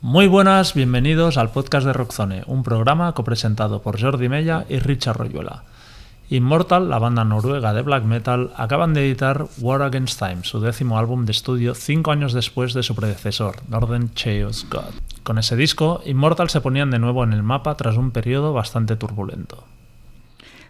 Muy buenas, bienvenidos al podcast de Rockzone, un programa copresentado por Jordi Mella y Richard Royuela. Immortal, la banda noruega de black metal, acaban de editar War Against Time, su décimo álbum de estudio cinco años después de su predecesor, Northern Chaos God. Con ese disco, Immortal se ponían de nuevo en el mapa tras un periodo bastante turbulento.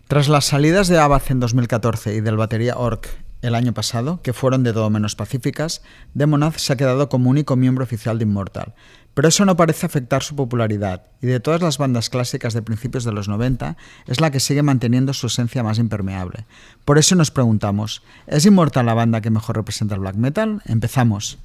Tras las salidas de Abad en 2014 y del batería Orc el año pasado, que fueron de todo menos pacíficas, Demonaz se ha quedado como único miembro oficial de Immortal, pero eso no parece afectar su popularidad, y de todas las bandas clásicas de principios de los 90, es la que sigue manteniendo su esencia más impermeable. Por eso nos preguntamos, ¿es Immortal la banda que mejor representa el black metal? Empezamos.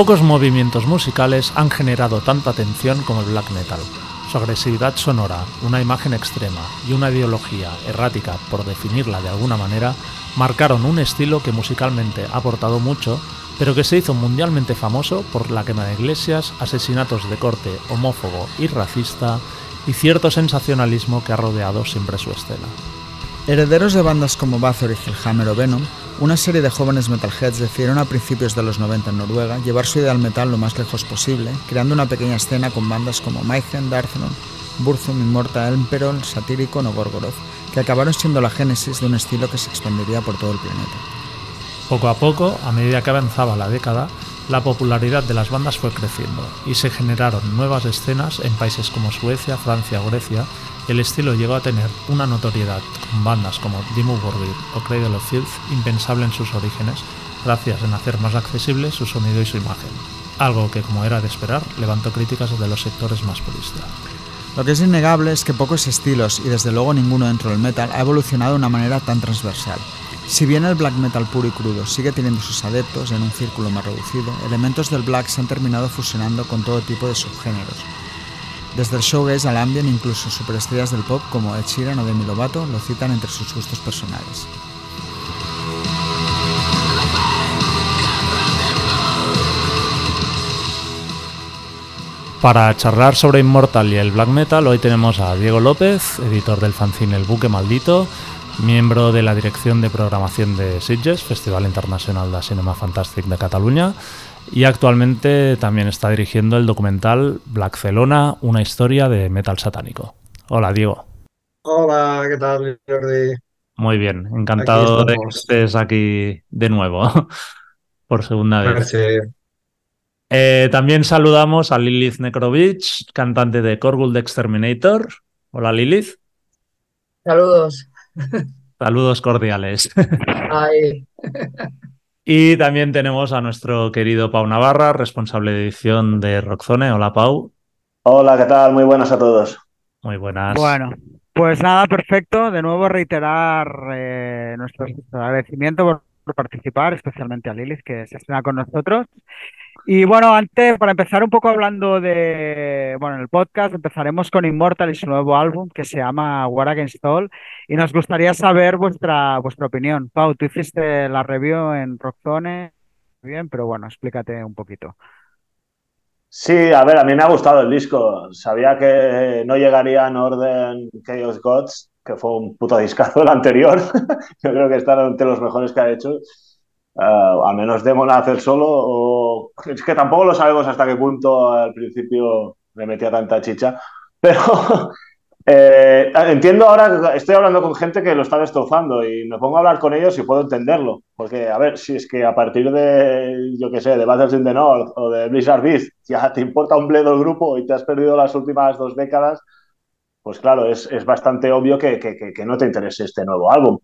Pocos movimientos musicales han generado tanta atención como el black metal. Su agresividad sonora, una imagen extrema y una ideología errática, por definirla de alguna manera, marcaron un estilo que musicalmente ha aportado mucho, pero que se hizo mundialmente famoso por la quema de iglesias, asesinatos de corte homófobo y racista y cierto sensacionalismo que ha rodeado siempre su escena. Herederos de bandas como Bathory, Hellhammer o Venom, una serie de jóvenes metalheads decidieron a principios de los 90 en Noruega llevar su idea al metal lo más lejos posible, creando una pequeña escena con bandas como Mayhem, Darthenon, Burzum, Immortal, Emperor, Satírico o Gorgoroth, que acabaron siendo la génesis de un estilo que se expandiría por todo el planeta. Poco a poco, a medida que avanzaba la década, la popularidad de las bandas fue creciendo y se generaron nuevas escenas en países como Suecia, Francia o Grecia el estilo llegó a tener una notoriedad con bandas como Dimmu Borgir o Cradle of Filth impensable en sus orígenes, gracias en hacer más accesible su sonido y su imagen. Algo que, como era de esperar, levantó críticas de los sectores más puristas. Lo que es innegable es que pocos estilos, y desde luego ninguno dentro del metal, ha evolucionado de una manera tan transversal. Si bien el black metal puro y crudo sigue teniendo sus adeptos en un círculo más reducido, elementos del black se han terminado fusionando con todo tipo de subgéneros, desde el showgaze al ambient, incluso superestrellas del pop como Ed Sheeran o Demi Lovato lo citan entre sus gustos personales. Para charlar sobre Immortal y el black metal, hoy tenemos a Diego López, editor del fanzine El Buque Maldito, miembro de la dirección de programación de Sitges, Festival Internacional de Cinema Fantastic de Cataluña, y actualmente también está dirigiendo el documental Blackcelona, una historia de metal satánico. Hola, Diego. Hola, ¿qué tal, Jordi? Muy bien, encantado de que estés aquí de nuevo, por segunda vez. Eh, también saludamos a Lilith Nekrovich, cantante de Korgul de Exterminator. Hola, Lilith. Saludos. Saludos cordiales. Ay. Y también tenemos a nuestro querido Pau Navarra, responsable de edición de Rockzone. Hola, Pau. Hola, ¿qué tal? Muy buenas a todos. Muy buenas. Bueno, pues nada, perfecto. De nuevo reiterar eh, nuestro agradecimiento por, participar, especialmente a Lilith, que se estrena con nosotros. Y bueno, antes, para empezar un poco hablando de, bueno, en el podcast empezaremos con Immortal y su nuevo álbum que se llama War Against All y nos gustaría saber vuestra, vuestra opinión. Pau, tú hiciste la review en Rockzone, bien, pero bueno, explícate un poquito. Sí, a ver, a mí me ha gustado el disco. Sabía que no llegaría a Northern Chaos Gods, que fue un puto discazo el anterior. Yo creo que está entre los mejores que ha hecho. Uh, al menos Demon hacer solo. O... Es que tampoco lo sabemos hasta qué punto al principio le metía tanta chicha. Pero eh, entiendo ahora, estoy hablando con gente que lo está destrozando y me pongo a hablar con ellos y puedo entenderlo. Porque, a ver, si es que a partir de, yo qué sé, de Battles in the North o de Blizzard Beast ya te importa un bledo el grupo y te has perdido las últimas dos décadas, pues claro, es, es bastante obvio que, que, que, no te interese este nuevo álbum.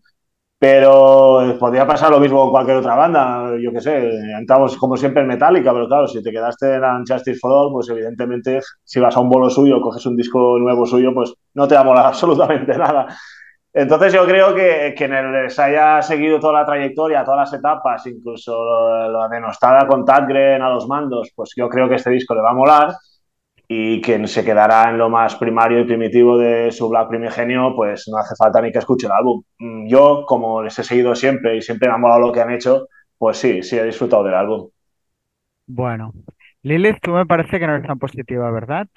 Pero podría pasar lo mismo con cualquier otra banda, yo qué sé, entramos como siempre en Metallica, pero claro, si te quedaste en Justice for All, pues evidentemente si vas a un bolo suyo, coges un disco nuevo suyo, pues no te va a molar absolutamente nada. Entonces yo creo que quien se haya seguido toda la trayectoria, todas las etapas, incluso la denostada con Tadgren a los mandos, pues yo creo que este disco le va a molar y quien se quedará en lo más primario y primitivo de su Black primigenio, pues no hace falta ni que escuche el álbum. Mm, yo, como les he seguido siempre y siempre me ha molado lo que han hecho, pues sí, sí he disfrutado del álbum. Bueno, Lilith, tú me parece que no eres tan positiva, ¿verdad?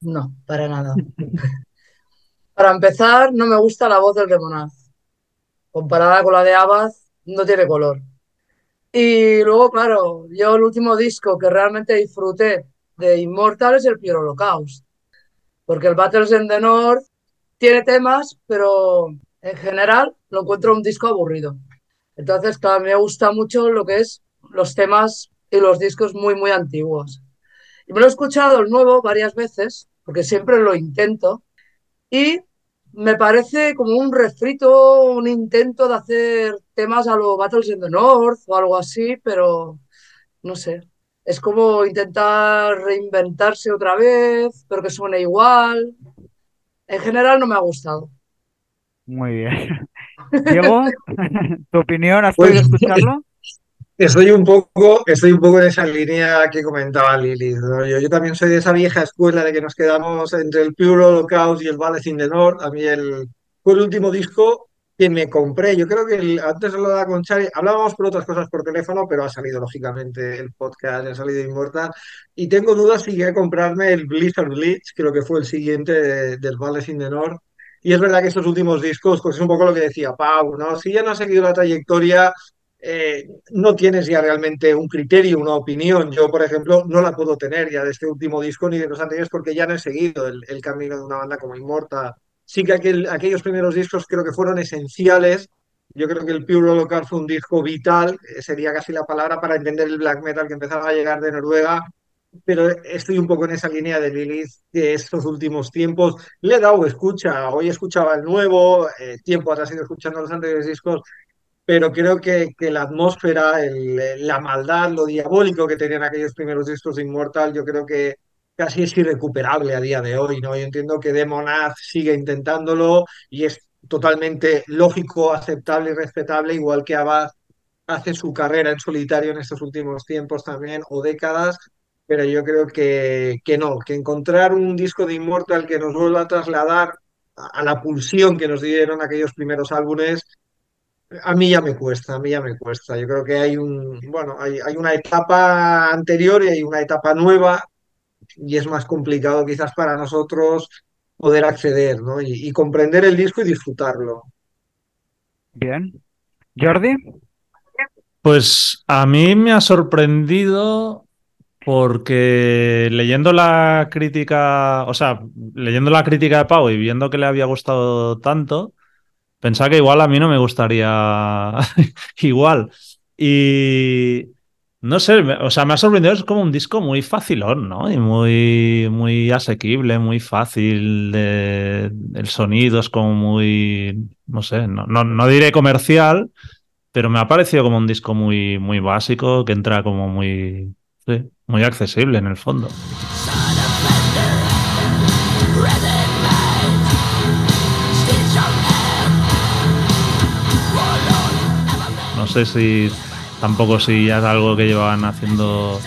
No, para nada. Para empezar, no me gusta la voz del Demonaz. Comparada con la de Abad, no tiene color. Y luego, claro, yo el último disco que realmente disfruté de Immortal es el Pure Holocaust. Porque el Battles in the North tiene temas, pero en general lo encuentro un disco aburrido. Entonces, claro, me gusta mucho lo que es los temas y los discos muy, muy antiguos. Y me lo he escuchado el nuevo varias veces, porque siempre lo intento, y me parece como un refrito, un intento de hacer temas a los Battles in the North o algo así, pero no sé. Es como intentar reinventarse otra vez, pero que suene igual. En general no me ha gustado. Muy bien. Diego, ¿tu opinión? ¿Has podido Pues, escucharlo? Estoy un poco, estoy un poco en esa línea que comentaba Lili. ¿no? Yo, yo también soy de esa vieja escuela de que nos quedamos entre el Pure Holocaust y el Valles in the North. A mí el, fue el último disco que me compré. Yo creo que el- antes lo daba con Chari, hablábamos por otras cosas por teléfono, pero ha salido lógicamente el podcast, ha salido Immortal. Y tengo dudas si voy a comprarme el Blizzard Bleach, creo que fue el siguiente de- del Valles in the North. Y es verdad que estos últimos discos, pues es un poco lo que decía Pau, ¿no? Si ya no has seguido la trayectoria eh, no tienes ya realmente un criterio, una opinión. Yo, por ejemplo, no la puedo tener ya de este último disco ni de los anteriores porque ya no he seguido el, el camino de una banda como Immortal. Sí que aquel- aquellos primeros discos creo que fueron esenciales. Yo creo que el Pure Holocaust fue un disco vital, eh, sería casi la palabra para entender el black metal que empezaba a llegar de Noruega. Pero estoy un poco en esa línea de Lilith de estos últimos tiempos. Le he dado escucha, hoy escuchaba el nuevo, eh, tiempo atrás he ido escuchando los anteriores discos pero creo que, la atmósfera, el- la maldad, lo diabólico que tenían aquellos primeros discos de Immortal, yo creo que casi es irrecuperable a día de hoy, ¿no? Yo entiendo que Demonaz sigue intentándolo y es totalmente lógico, aceptable y respetable, igual que Abad hace su carrera en solitario en estos últimos tiempos también, o décadas, pero yo creo que, que no, que encontrar un disco de Immortal que nos vuelva a trasladar a la pulsión que nos dieron aquellos primeros álbumes, a mí ya me cuesta, a mí ya me cuesta. Yo creo que hay un, bueno, hay, hay una etapa anterior y hay una etapa nueva y es más complicado quizás para nosotros poder acceder, ¿no? Y, y comprender el disco y disfrutarlo. Bien. Jordi, Pues a mí me ha sorprendido porque leyendo la crítica, o sea, leyendo la crítica de Pau y viendo que le había gustado tanto, pensaba que igual a mí no me gustaría igual. Y no sé, o sea, me ha sorprendido, es como un disco muy facilón, ¿no? Y muy, muy asequible, muy fácil. el sonido es como muy, no sé, no, no, no diré comercial, pero me ha parecido como un disco muy, muy básico, que entra como muy, sí, muy accesible en el fondo. No sé si tampoco si ya es algo que llevaban haciendo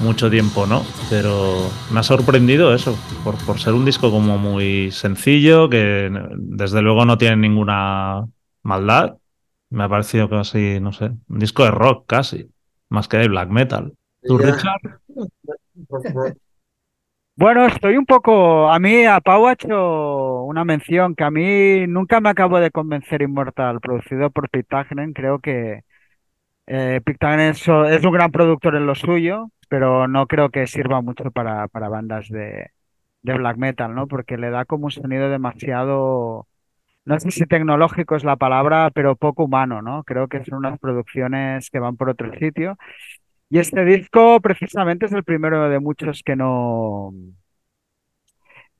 mucho tiempo, ¿no? Pero me ha sorprendido eso, por, por ser un disco como muy sencillo, que desde luego no tiene ninguna maldad. Me ha parecido casi, no sé, un disco de rock casi, más que de black metal. ¿Tú. Richard? Bueno, estoy un poco. A mí, a Pau ha hecho una mención que a mí nunca me acabo de convencer Immortal, producido por Pictagnen. Creo que eh, es, un gran productor en lo suyo, pero no creo que sirva mucho para, para bandas de, de black metal, ¿no? Porque le da como un sonido demasiado. No sé si tecnológico es la palabra, pero poco humano, ¿no? Creo que son unas producciones que van por otro sitio. Y este disco precisamente es el primero de muchos que no,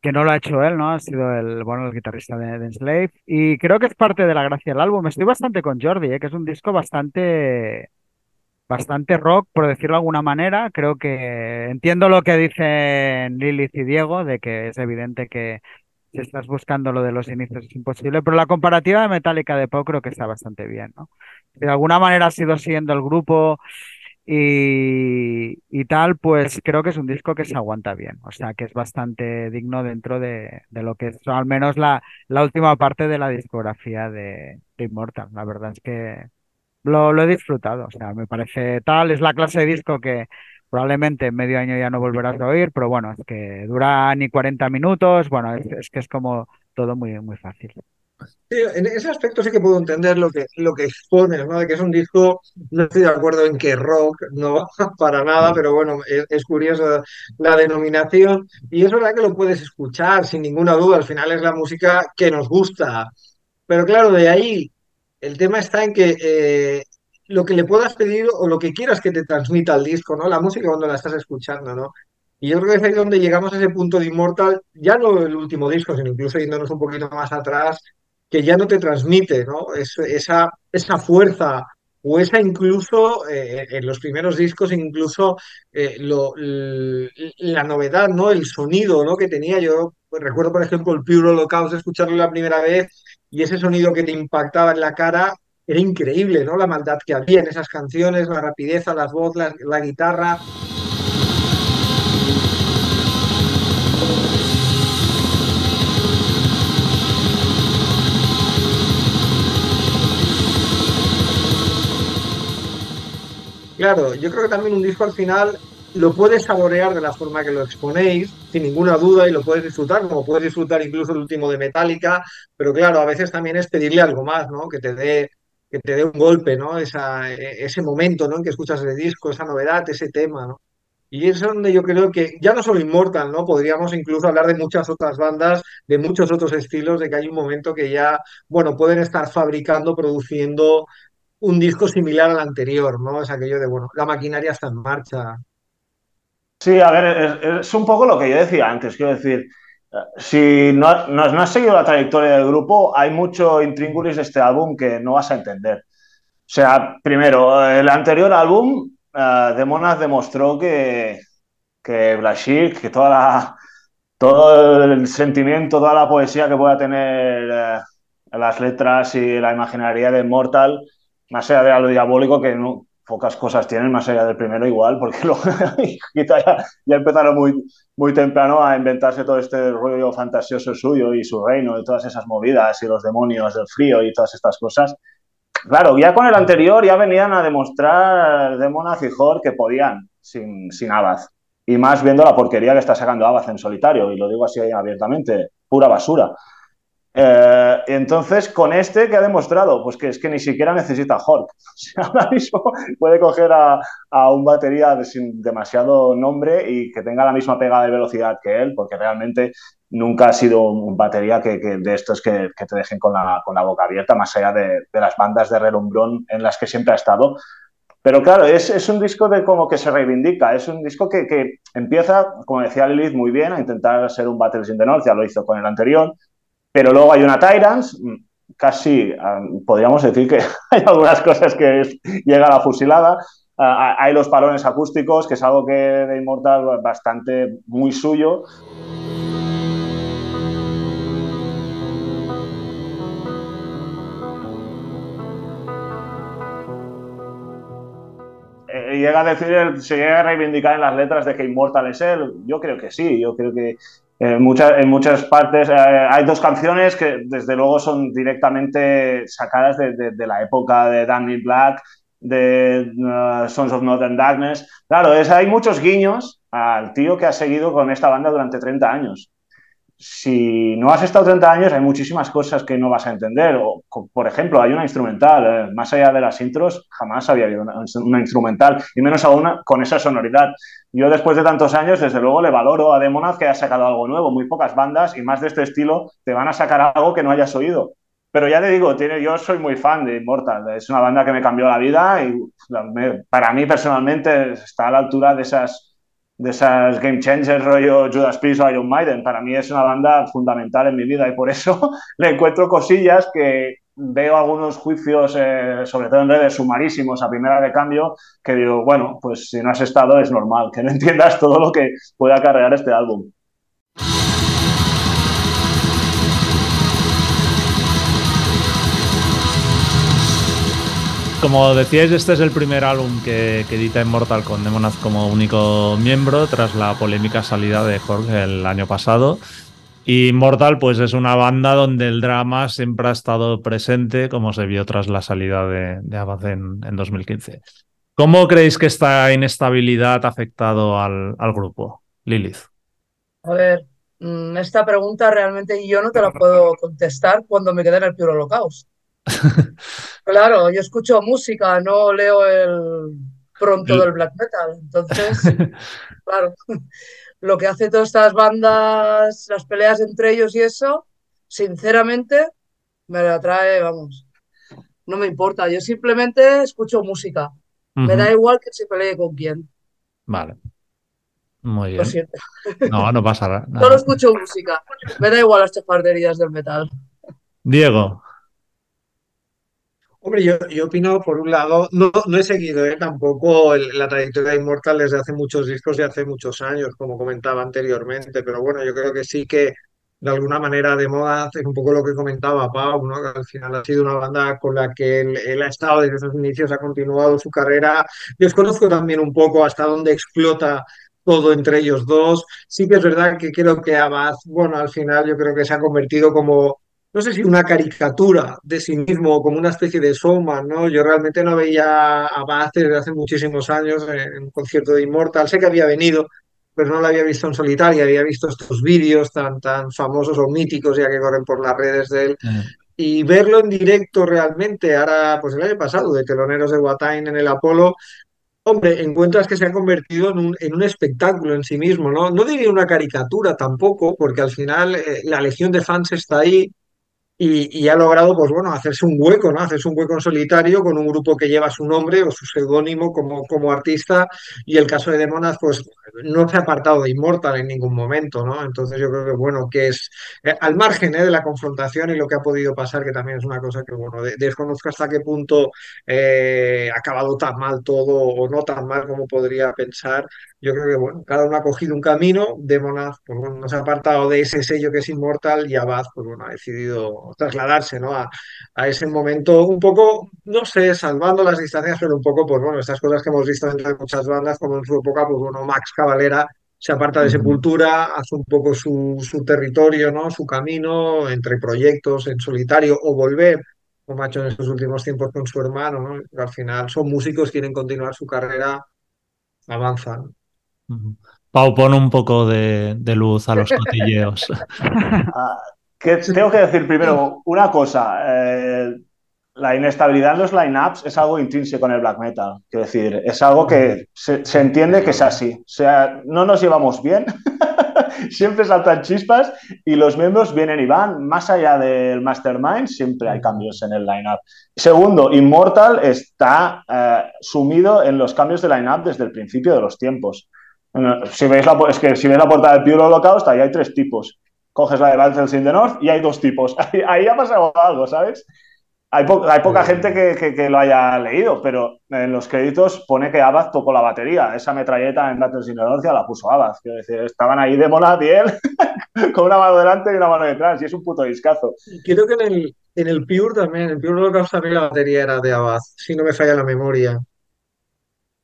que no lo ha hecho él, ¿no? Ha sido el, bueno, el guitarrista de, de Enslaved. Y creo que es parte de la gracia del álbum. Estoy bastante con Jordi, ¿eh? Que es un disco bastante, bastante rock, por decirlo de alguna manera. Creo que entiendo lo que dicen Lilith y Diego, de que es evidente que si estás buscando lo de los inicios es imposible, pero la comparativa de Metallica de Pop creo que está bastante bien, ¿no? De alguna manera ha sido siguiendo el grupo y, y, tal, pues creo que es un disco que se aguanta bien, o sea que es bastante digno dentro de, de lo que es al menos la, la, última parte de la discografía de, de Immortal. La verdad es que lo, lo, he disfrutado, o sea, me parece tal, es la clase de disco que probablemente en medio año ya no volverás a oír, pero bueno, es que dura ni 40 minutos, bueno, es, es que es como todo muy, muy fácil. Sí, en ese aspecto sí que puedo entender lo que, lo que expones, ¿no? De que es un disco, no estoy de acuerdo en que rock, no para nada, pero bueno, es, es curioso la denominación y es verdad que lo puedes escuchar sin ninguna duda, al final es la música que nos gusta, pero claro, de ahí el tema está en que eh, lo que le puedas pedir o lo que quieras que te transmita el disco, ¿no? La música cuando la estás escuchando, ¿no? Y yo creo que es ahí donde llegamos a ese punto de Immortal, ya no el último disco, sino incluso yéndonos un poquito más atrás, que ya no te transmite, ¿no? Es, esa, fuerza o esa incluso, eh, en los primeros discos, incluso eh, la novedad, ¿no? El sonido, ¿no? Que tenía yo, recuerdo por ejemplo el Pure Holocaust, escucharlo la primera vez y ese sonido que te impactaba en la cara era increíble, ¿no? La maldad que había en esas canciones, la rapidez, las voces, la guitarra. Claro, yo creo que también un disco al final lo puedes saborear de la forma que lo exponéis, sin ninguna duda, y lo puedes disfrutar, como puedes disfrutar incluso el último de Metallica, pero claro, a veces también es pedirle algo más, ¿no? Que te dé que te dé un golpe, ¿no? Esa, ese momento, ¿no? En que escuchas el disco, esa novedad, ese tema, ¿no? Y es donde yo creo que ya no solo Immortal, ¿no? Podríamos incluso hablar de muchas otras bandas, de muchos otros estilos, de que hay un momento que ya, bueno, pueden estar fabricando, produciendo un disco similar al anterior, ¿no? Es aquello de, bueno, la maquinaria está en marcha. Sí, a ver, es, un poco lo que yo decía antes, quiero decir, si no, no, has seguido la trayectoria del grupo, hay mucho intríngulis de este álbum que no vas a entender. O sea, primero, el anterior álbum, uh, Demonas demostró que, que Black Sheep, que toda la, todo el sentimiento, toda la poesía que pueda tener uh, las letras y la imaginaria de Mortal, más allá de lo diabólico, que no, pocas cosas tienen más allá del primero igual, porque luego ya, ya, empezaron muy, muy temprano a inventarse todo este rollo fantasioso suyo y su reino y todas esas movidas y los demonios del frío y todas estas cosas. Claro, ya con el anterior ya venían a demostrar Demonaz y que podían sin, sin Abad. Y más viendo la porquería que está sacando Abad en solitario, y lo digo así abiertamente, pura basura. Eh, entonces, con este, que ha demostrado? Pues que es que ni siquiera necesita Hulk. Ahora mismo puede coger a, a, un batería sin demasiado nombre y que tenga la misma pegada de velocidad que él, porque realmente nunca ha sido un batería que, que de estos que, que, te dejen con la, con la boca abierta, más allá de, de las bandas de relumbrón en las que siempre ha estado. Pero claro, es, es, un disco de como que se reivindica, es un disco que, que, empieza, como decía Lilith, muy bien a intentar ser un Battles in the North, ya lo hizo con el anterior, pero luego hay una Tyrants, casi um, podríamos decir que hay algunas cosas que es, llega a la fusilada. Uh, hay los palones acústicos, que es algo que de Immortal bastante muy suyo. Eh, llega a decir, se llega a reivindicar en las letras de que Immortal es él. Yo creo que sí, yo creo que en muchas, en muchas partes eh, hay dos canciones que desde luego son directamente sacadas de, de, la época de Danny Black, de uh, Sons of Northern Darkness. Claro, es, hay muchos guiños al tío que ha seguido con esta banda durante 30 años. Si no has estado 30 años, hay muchísimas cosas que no vas a entender. O, por ejemplo, hay una instrumental, eh, más allá de las intros, jamás había habido una, instrumental, y menos aún con esa sonoridad. Yo después de tantos años, desde luego, le valoro a Demonaz que haya sacado algo nuevo. Muy pocas bandas y más de este estilo te van a sacar algo que no hayas oído. Pero ya te digo, tiene, yo soy muy fan de Immortal. Es una banda que me cambió la vida y para mí personalmente está a la altura de esas, de esas game changers rollo Judas Priest o Iron Maiden. Para mí es una banda fundamental en mi vida y por eso le encuentro cosillas que veo algunos juicios, eh, sobre todo en redes, sumarísimos a primera de cambio, que digo, bueno, pues si no has estado es normal que no entiendas todo lo que puede acarrear este álbum. Como decíais, este es el primer álbum que, edita Immortal con Demonaz como único miembro tras la polémica salida de Jorge el año pasado. Y Immortal, pues es una banda donde el drama siempre ha estado presente, como se vio tras la salida de, de Abad en, 2015. ¿Cómo creéis que esta inestabilidad ha afectado al, al grupo? Lilith. A ver, mm, esta pregunta realmente yo no te la puedo contestar cuando me quedé en el Pure Holocaust. claro, yo escucho música, no leo el pronto del black metal. Entonces, claro, lo que hace todas estas bandas, las peleas entre ellos y eso, sinceramente, me atrae, vamos, no me importa. Yo simplemente escucho música. Me da igual que se pelee con quién. Vale. Muy bien. Lo siento. No, no pasa nada. Solo escucho música. Me da igual las chafarderías del metal. Diego. Hombre, yo, yo opino, por un lado, no, no he seguido ¿eh? tampoco la trayectoria de Immortal desde hace muchos discos y hace muchos años, como comentaba anteriormente, pero bueno, yo creo que sí que de alguna manera de moda es un poco lo que comentaba Pau, ¿no? que al final ha sido una banda con la que él, ha estado desde sus inicios, ha continuado su carrera. Desconozco también un poco hasta dónde explota todo entre ellos dos. Sí que es verdad que creo que Abad, bueno, al final yo creo que se ha convertido como no sé si una caricatura de sí mismo, como una especie de showman, ¿no? Yo realmente no veía a Bath desde hace muchísimos años en un concierto de Immortal. Sé que había venido, pero no lo había visto en solitario, había visto estos vídeos tan, tan famosos o míticos ya que corren por las redes de él. Y verlo en directo realmente, ahora, pues el año pasado, de teloneros de Watain en el Apolo, Hombre, encuentras que se ha convertido en un, en un, espectáculo en sí mismo, ¿no? No diría una caricatura tampoco, porque al final eh, la legión de fans está ahí, y, ha logrado, pues bueno, hacerse un hueco, ¿no? Hacerse un hueco en solitario con un grupo que lleva su nombre o su seudónimo como, como artista y el caso de Demonas, pues no se ha apartado de Immortal en ningún momento, ¿no? Entonces yo creo que, bueno, que es eh, al margen ¿eh? de la confrontación y lo que ha podido pasar, que también es una cosa que, bueno, desconozco hasta qué punto eh, ha acabado tan mal todo o no tan mal como podría pensar, yo creo que bueno, cada uno ha cogido un camino, Demonaz pues bueno, no se ha apartado de ese sello que es inmortal y Abad pues bueno, ha decidido trasladarse ¿no? a, a, ese momento un poco, no sé, salvando las distancias, pero un poco, pues bueno, estas cosas que hemos visto entre muchas bandas, como en su época, pues bueno, Max Cavalera se aparta de Sepultura, hace un poco su, su territorio, ¿no? su camino entre proyectos en solitario o volver como ha hecho en estos últimos tiempos con su hermano, ¿no? al final son músicos, quieren continuar su carrera, avanzan. Pau, pon un poco de, luz a los cotilleos. Ah, tengo que decir primero una cosa. Eh, la inestabilidad en los lineups es algo intrínseco en el black metal. Quiero decir, es algo que se, entiende que es así. O sea, no nos llevamos bien, siempre saltan chispas y los miembros vienen y van. Más allá del mastermind, siempre hay cambios en el lineup. Segundo, Immortal está eh, sumido en los cambios de lineup desde el principio de los tiempos. Si veis la, es que si veis la portada del Pure Holocaust, ahí hay tres tipos. Coges la de Battles in the North y hay dos tipos. Ahí, ha pasado algo, ¿sabes? Hay, hay poca gente que, que, lo haya leído, pero en los créditos pone que Abad tocó la batería. Esa metralleta en Battles in the North ya la puso Abad. Quiero decir, estaban ahí de Monad y él con una mano delante y una mano detrás. Y es un puto discazo. Creo que en el, en el Pure también, en el Pure Holocaust también la batería era de Abad, si no me falla la memoria.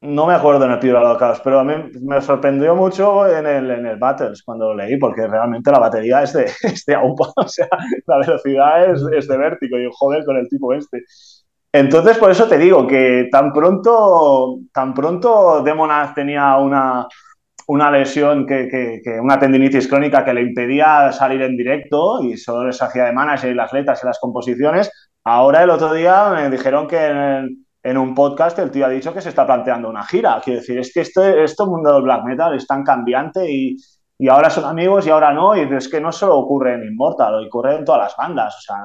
No me acuerdo en el Pure Holocaust, pero a mí me sorprendió mucho en el, en el Battles cuando lo leí, porque realmente la batería es de, es de AUPA, o sea, la velocidad es, es de vértigo y joder con el tipo este. Entonces, por eso te digo que tan pronto, tan pronto Demonaz tenía una, una lesión, que, que, una tendinitis crónica que le impedía salir en directo y solo les hacía de manager y las letras y las composiciones. Ahora el otro día me dijeron que en, en un podcast el tío ha dicho que se está planteando una gira. Quiero decir, es que este, este mundo del black metal es tan cambiante y, y, ahora son amigos y ahora no. Y es que no solo ocurre en Immortal, ocurre en todas las bandas. O sea,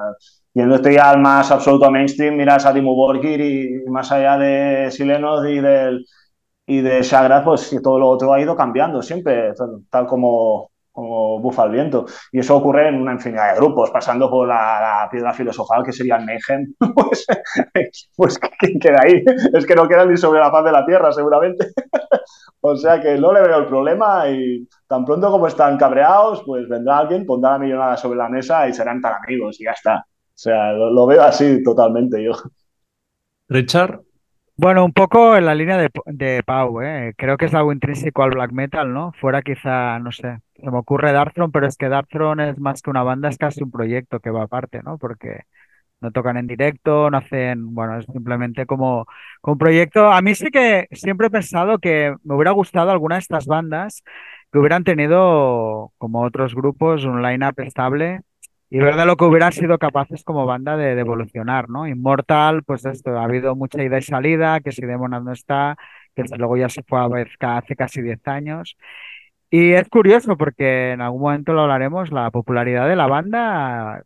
yéndote ya al más absoluto mainstream, miras a Timo Borgir y, más allá de Silenos y del y de Sagrad, pues todo lo otro ha ido cambiando siempre, tal como, como bufa el viento. Y eso ocurre en una infinidad de grupos, pasando por la, piedra filosofal que sería el Mayhem. pues, pues ¿quién queda ahí? Es que no queda ni sobre la paz de la tierra, seguramente. o sea que no le veo el problema y tan pronto como están cabreados, pues vendrá alguien, pondrá la millonada sobre la mesa y serán tan amigos y ya está. O sea, lo, veo así totalmente yo. Richard, Bueno, un poco en la línea de, de Pau, ¿eh? Creo que es algo intrínseco al black metal, ¿no? Fuera quizá, no sé, se me ocurre Darkthrone, pero es que Darkthrone es más que una banda, es casi un proyecto que va aparte, ¿no? Porque no tocan en directo, no hacen, bueno, es simplemente como, como un proyecto. A mí sí que siempre he pensado que me hubiera gustado alguna de estas bandas que hubieran tenido, como otros grupos, un line-up estable y ver de lo que hubieran sido capaces como banda de, evolucionar, ¿no? Immortal, pues esto, ha habido mucha ida y salida, que si Demonad no está, que luego ya se fue a vez hace casi 10 años. Y es curioso porque en algún momento lo hablaremos, la popularidad de la banda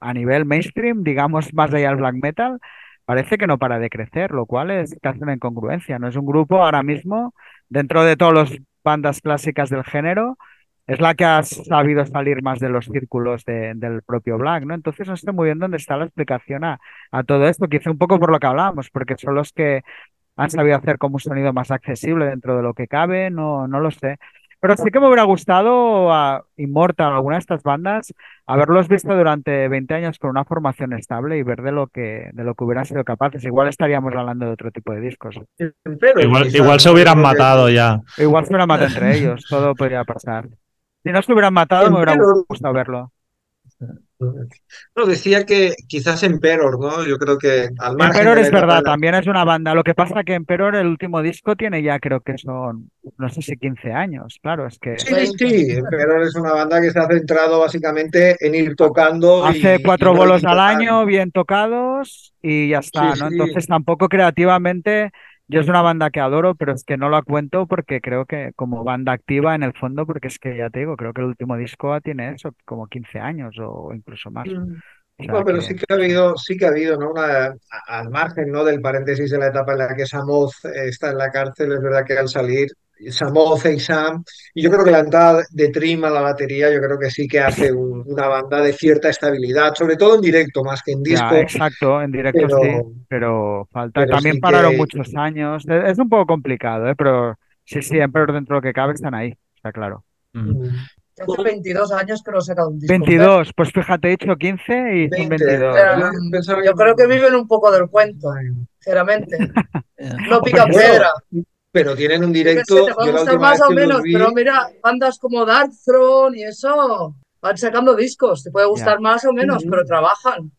a nivel mainstream, digamos más allá del black metal, parece que no para de crecer, lo cual es casi una incongruencia. No es un grupo ahora mismo, dentro de todas las bandas clásicas del género, es la que ha sabido salir más de los círculos de- del propio black, ¿no? Entonces no sé muy bien dónde está la explicación a, a todo esto, quizá un poco por lo que hablábamos, porque son los que han sabido hacer como un sonido más accesible dentro de lo que cabe, no, no lo sé. Pero sí que me hubiera gustado a Immortal, alguna de estas bandas, haberlos visto durante 20 años con una formación estable y ver de lo que, de lo que hubieran sido capaces. Igual estaríamos hablando de otro tipo de discos. Pero igual, se hubieran matado ya. Igual se hubieran matado entre ellos, todo podría pasar. Si no se hubieran matado, me hubiera gustado verlo. no, decía que quizás Emperor, ¿no? Yo creo que al margen Emperor es verdad, la- también es una banda. Lo que pasa que Emperor, el último disco, tiene ya creo que son, no sé si 15 años. Claro, es que Sí, sí, Emperor es una banda que se ha centrado básicamente en ir tocando hace y, cuatro y bolos al año, bien tocados y ya está, Sí, ¿no? sí. Entonces tampoco creativamente, yo es una banda que adoro, pero es que no la cuento porque creo que como banda activa en el fondo, porque es que ya te digo, creo que el último disco tiene eso, como 15 años o incluso más. Mm. O sea No, pero que, sí que ha habido, sí que ha habido, ¿no? Una, al margen, ¿no? Del paréntesis de la etapa en la que Samoz eh, está en la cárcel, es verdad que al salir Samoz y Sam, y yo creo que la entrada de Trim a la batería, yo creo que sí que hace un- una banda de cierta estabilidad, sobre todo en directo, más que en ya, disco, exacto, en directo sí, pero, falta. pero También sí pararon que muchos años. Es, es un poco complicado, ¿eh? Pero sí, sí, Emperor dentro de lo que cabe están ahí, está claro. Mm. mm, Hace 22 años que no he sacado un disco. 22, pues fíjate, he dicho 15 y son 20. 22. Pero, Yo creo que viven un poco del cuento, sinceramente. No pican Bueno, piedra. Pero tienen un directo, te puede yo la gustar última más vez o que menos, vi, pero mira, bandas como Dark Throne y eso van sacando discos. Te puede gustar más o menos, pero trabajan.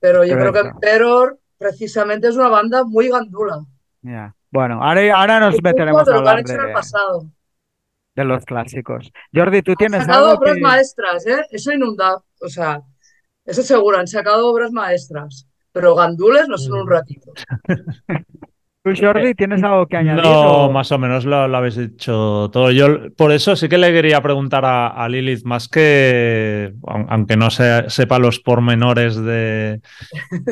Pero yo creo que. Emperor precisamente es una banda muy gandula. Ya. Bueno, ahora, ahora nos meteremos de a han hablar hecho en el de, pasado. de los clásicos. Jordi, ¿tú Han tienes sacado algo obras que... maestras, ¿eh? Eso inundado. O sea, eso seguro, han sacado obras maestras. Pero gandules no son un Mm. ratito. ¿Tú, Jordi, tienes algo que añadir? No, o- más o menos lo, lo habéis dicho todo. Yo por eso sí que le quería preguntar a, a Lilith, más que, aun- aunque no se- sepa los pormenores de,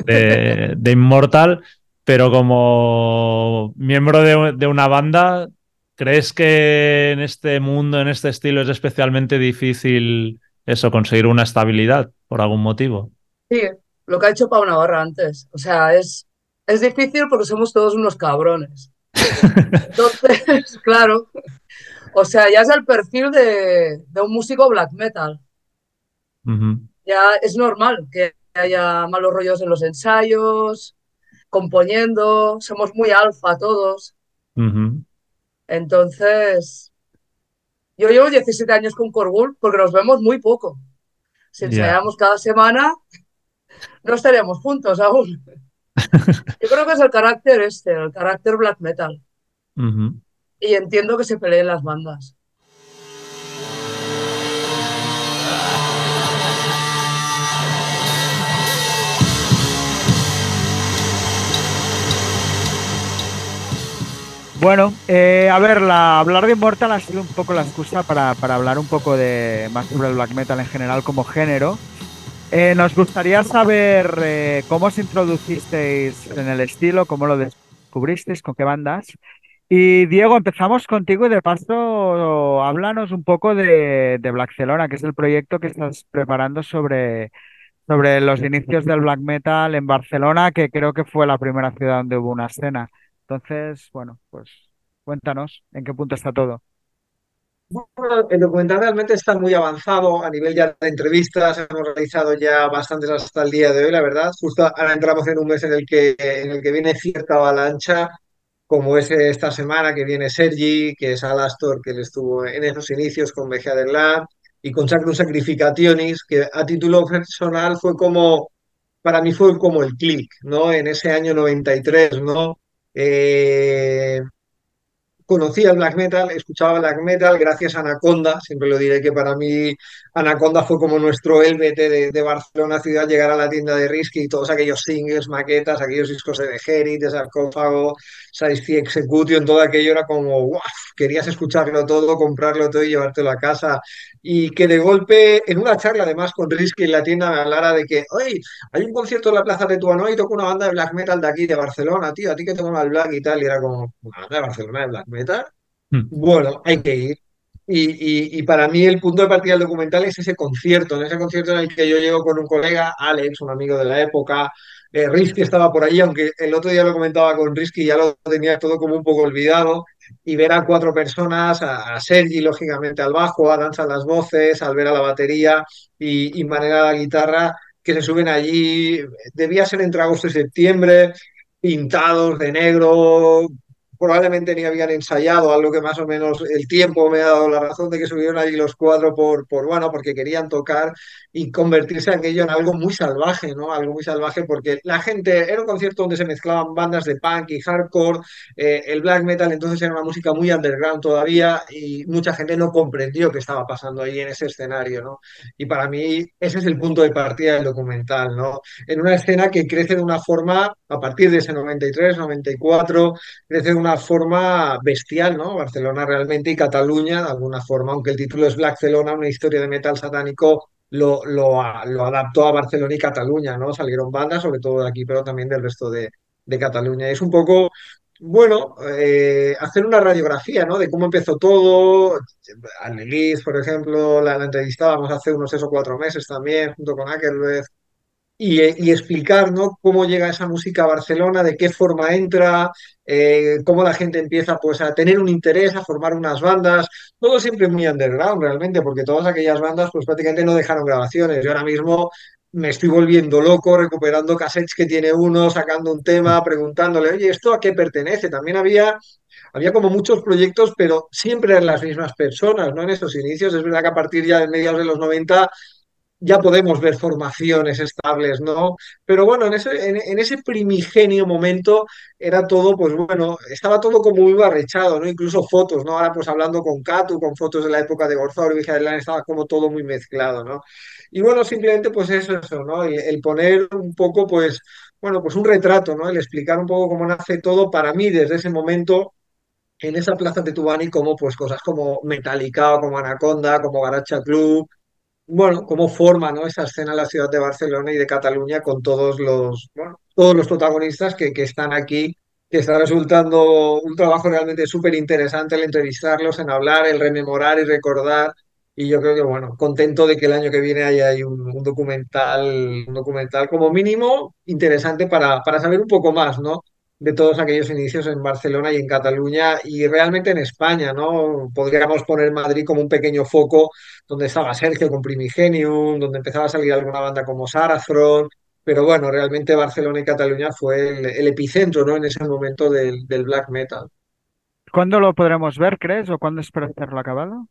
de, de Immortal, pero como miembro de, de una banda, ¿crees que en este mundo, en este estilo, es especialmente difícil eso, conseguir una estabilidad por algún motivo? Sí, lo que ha hecho Pau Navarra antes. O sea, es, es difícil porque somos todos unos cabrones. Entonces, claro. O sea, ya es el perfil de, de un músico black metal. Ya es normal que haya malos rollos en los ensayos, componiendo, somos muy alfa todos. Entonces, yo llevo 17 años con Corgul porque nos vemos muy poco. Si Ya. ensayamos cada semana, no estaríamos juntos aún. Yo creo que es el carácter este, el carácter black metal. Y entiendo que se peleen las bandas. Bueno, eh, a ver, la, hablar de Immortal ha sido un poco la excusa para, para hablar un poco de más sobre el black metal en general como género. Eh, nos gustaría saber eh, cómo os introducisteis en el estilo, cómo lo descubristeis, con qué bandas. Y Diego, empezamos contigo y de paso háblanos un poco de, de Blackcelona, que es el proyecto que estás preparando sobre, sobre los inicios del black metal en Barcelona, que creo que fue la primera ciudad donde hubo una escena. Entonces, bueno, pues cuéntanos en qué punto está todo. Bueno, el documental realmente está muy avanzado a nivel ya de entrevistas, hemos realizado ya bastantes hasta el día de hoy, la verdad. Justo ahora entramos en un mes en el que, en el que viene cierta avalancha, como es esta semana que viene Sergi, que es Alastor, que estuvo en esos inicios con Vejea del Lab, y con Sacrum Sacrificationis, que a título personal fue como, para mí fue como el click, ¿no? En ese año 93, ¿no? Eh, conocía el black metal, escuchaba black metal gracias a Anaconda, siempre lo diré que para mí Anaconda fue como nuestro LBT de, de Barcelona ciudad, llegar a la tienda de Risky y todos aquellos singles, maquetas, aquellos discos de Beherit, de Sarcófago, Size Execution, todo aquello era como, wow, querías escucharlo todo, comprarlo todo y llevártelo a casa. Y que de golpe, en una charla además con Risky en la tienda, me hablara de que, oye, hay un concierto en la Plaza de Tuano y toca una banda de black metal de aquí, de Barcelona, tío, a ti que te mola el black y tal, y era como, una banda de Barcelona de black metal. Mm. Bueno, hay que ir. Y, para mí el punto de partida del documental es ese concierto, en ese concierto en el que yo llego con un colega, Alex, un amigo de la época, eh, Risky estaba por ahí, aunque el otro día lo comentaba con Risky, ya lo tenía todo como un poco olvidado, y ver a cuatro personas, a, Sergi, lógicamente, al bajo, a Danza las voces, al ver a la batería y, y Manera la guitarra, que se suben allí, debía ser entre agosto y septiembre, pintados de negro, probablemente ni habían ensayado, algo que más o menos el tiempo me ha dado la razón de que subieron allí los cuatro por, por bueno, porque querían tocar y convertirse aquello en algo muy salvaje, ¿no? Algo muy salvaje porque la gente, era un concierto donde se mezclaban bandas de punk y hardcore, eh, el black metal entonces era una música muy underground todavía y mucha gente no comprendió qué estaba pasando ahí en ese escenario, ¿no? Y para mí ese es el punto de partida del documental, ¿no? En una escena que crece de una forma, a partir de ese 93, 94, crece de una forma bestial, ¿no? Barcelona realmente y Cataluña de alguna forma, aunque el título es Blackcelona, una historia de metal satánico, lo, lo, adaptó a Barcelona y Cataluña, ¿no? Salieron bandas, sobre todo de aquí, pero también del resto de, de Cataluña. Es un poco, bueno, eh, hacer una radiografía, ¿no? De cómo empezó todo. A Lilith, por ejemplo, la, entrevistábamos hace unos tres o cuatro meses también, junto con Akerlöf y, explicar, ¿no? cómo llega esa música a Barcelona, de qué forma entra, eh, cómo la gente empieza pues, a tener un interés, a formar unas bandas, todo siempre muy underground realmente, porque todas aquellas bandas pues prácticamente no dejaron grabaciones. Yo ahora mismo me estoy volviendo loco recuperando cassettes que tiene uno, sacando un tema, preguntándole, oye, ¿esto a qué pertenece? También había... Había como muchos proyectos, pero siempre eran las mismas personas, ¿no? En esos inicios. Es verdad que a partir ya de mediados de los 90 ya podemos ver formaciones estables, ¿no? Pero bueno, en ese, en, ese primigenio momento era todo, pues bueno, estaba todo como muy barrechado, ¿no? Incluso fotos, ¿no? Ahora pues hablando con Catu, con fotos de la época de Gorzao y Vijadelán, estaba como todo muy mezclado, ¿no? Y bueno, simplemente pues eso, eso, ¿no? El, el poner un poco, pues, bueno, pues un retrato, ¿no? El explicar un poco cómo nace todo para mí desde ese momento en esa plaza de Tubani como pues cosas como Metallica, como Anaconda, como Garacha Club, bueno, cómo forma, ¿no? esa escena en la ciudad de Barcelona y de Cataluña con todos los, bueno, todos los protagonistas que, que están aquí, que está resultando un trabajo realmente súper interesante el entrevistarlos, en hablar, el rememorar y recordar. Y yo creo que, bueno, contento de que el año que viene haya hay un, un documental, un documental como mínimo interesante para, para saber un poco más, ¿no? De todos aquellos inicios en Barcelona y en Cataluña y realmente en España, ¿no? Podríamos poner Madrid como un pequeño foco donde estaba Sergio con Primigenium, donde empezaba a salir alguna banda como Sarazón, pero bueno, realmente Barcelona y Cataluña fue el, epicentro, ¿no? En ese momento del, del black metal. ¿Cuándo lo podremos ver, crees? ¿O cuándo esperas tenerlo acabado?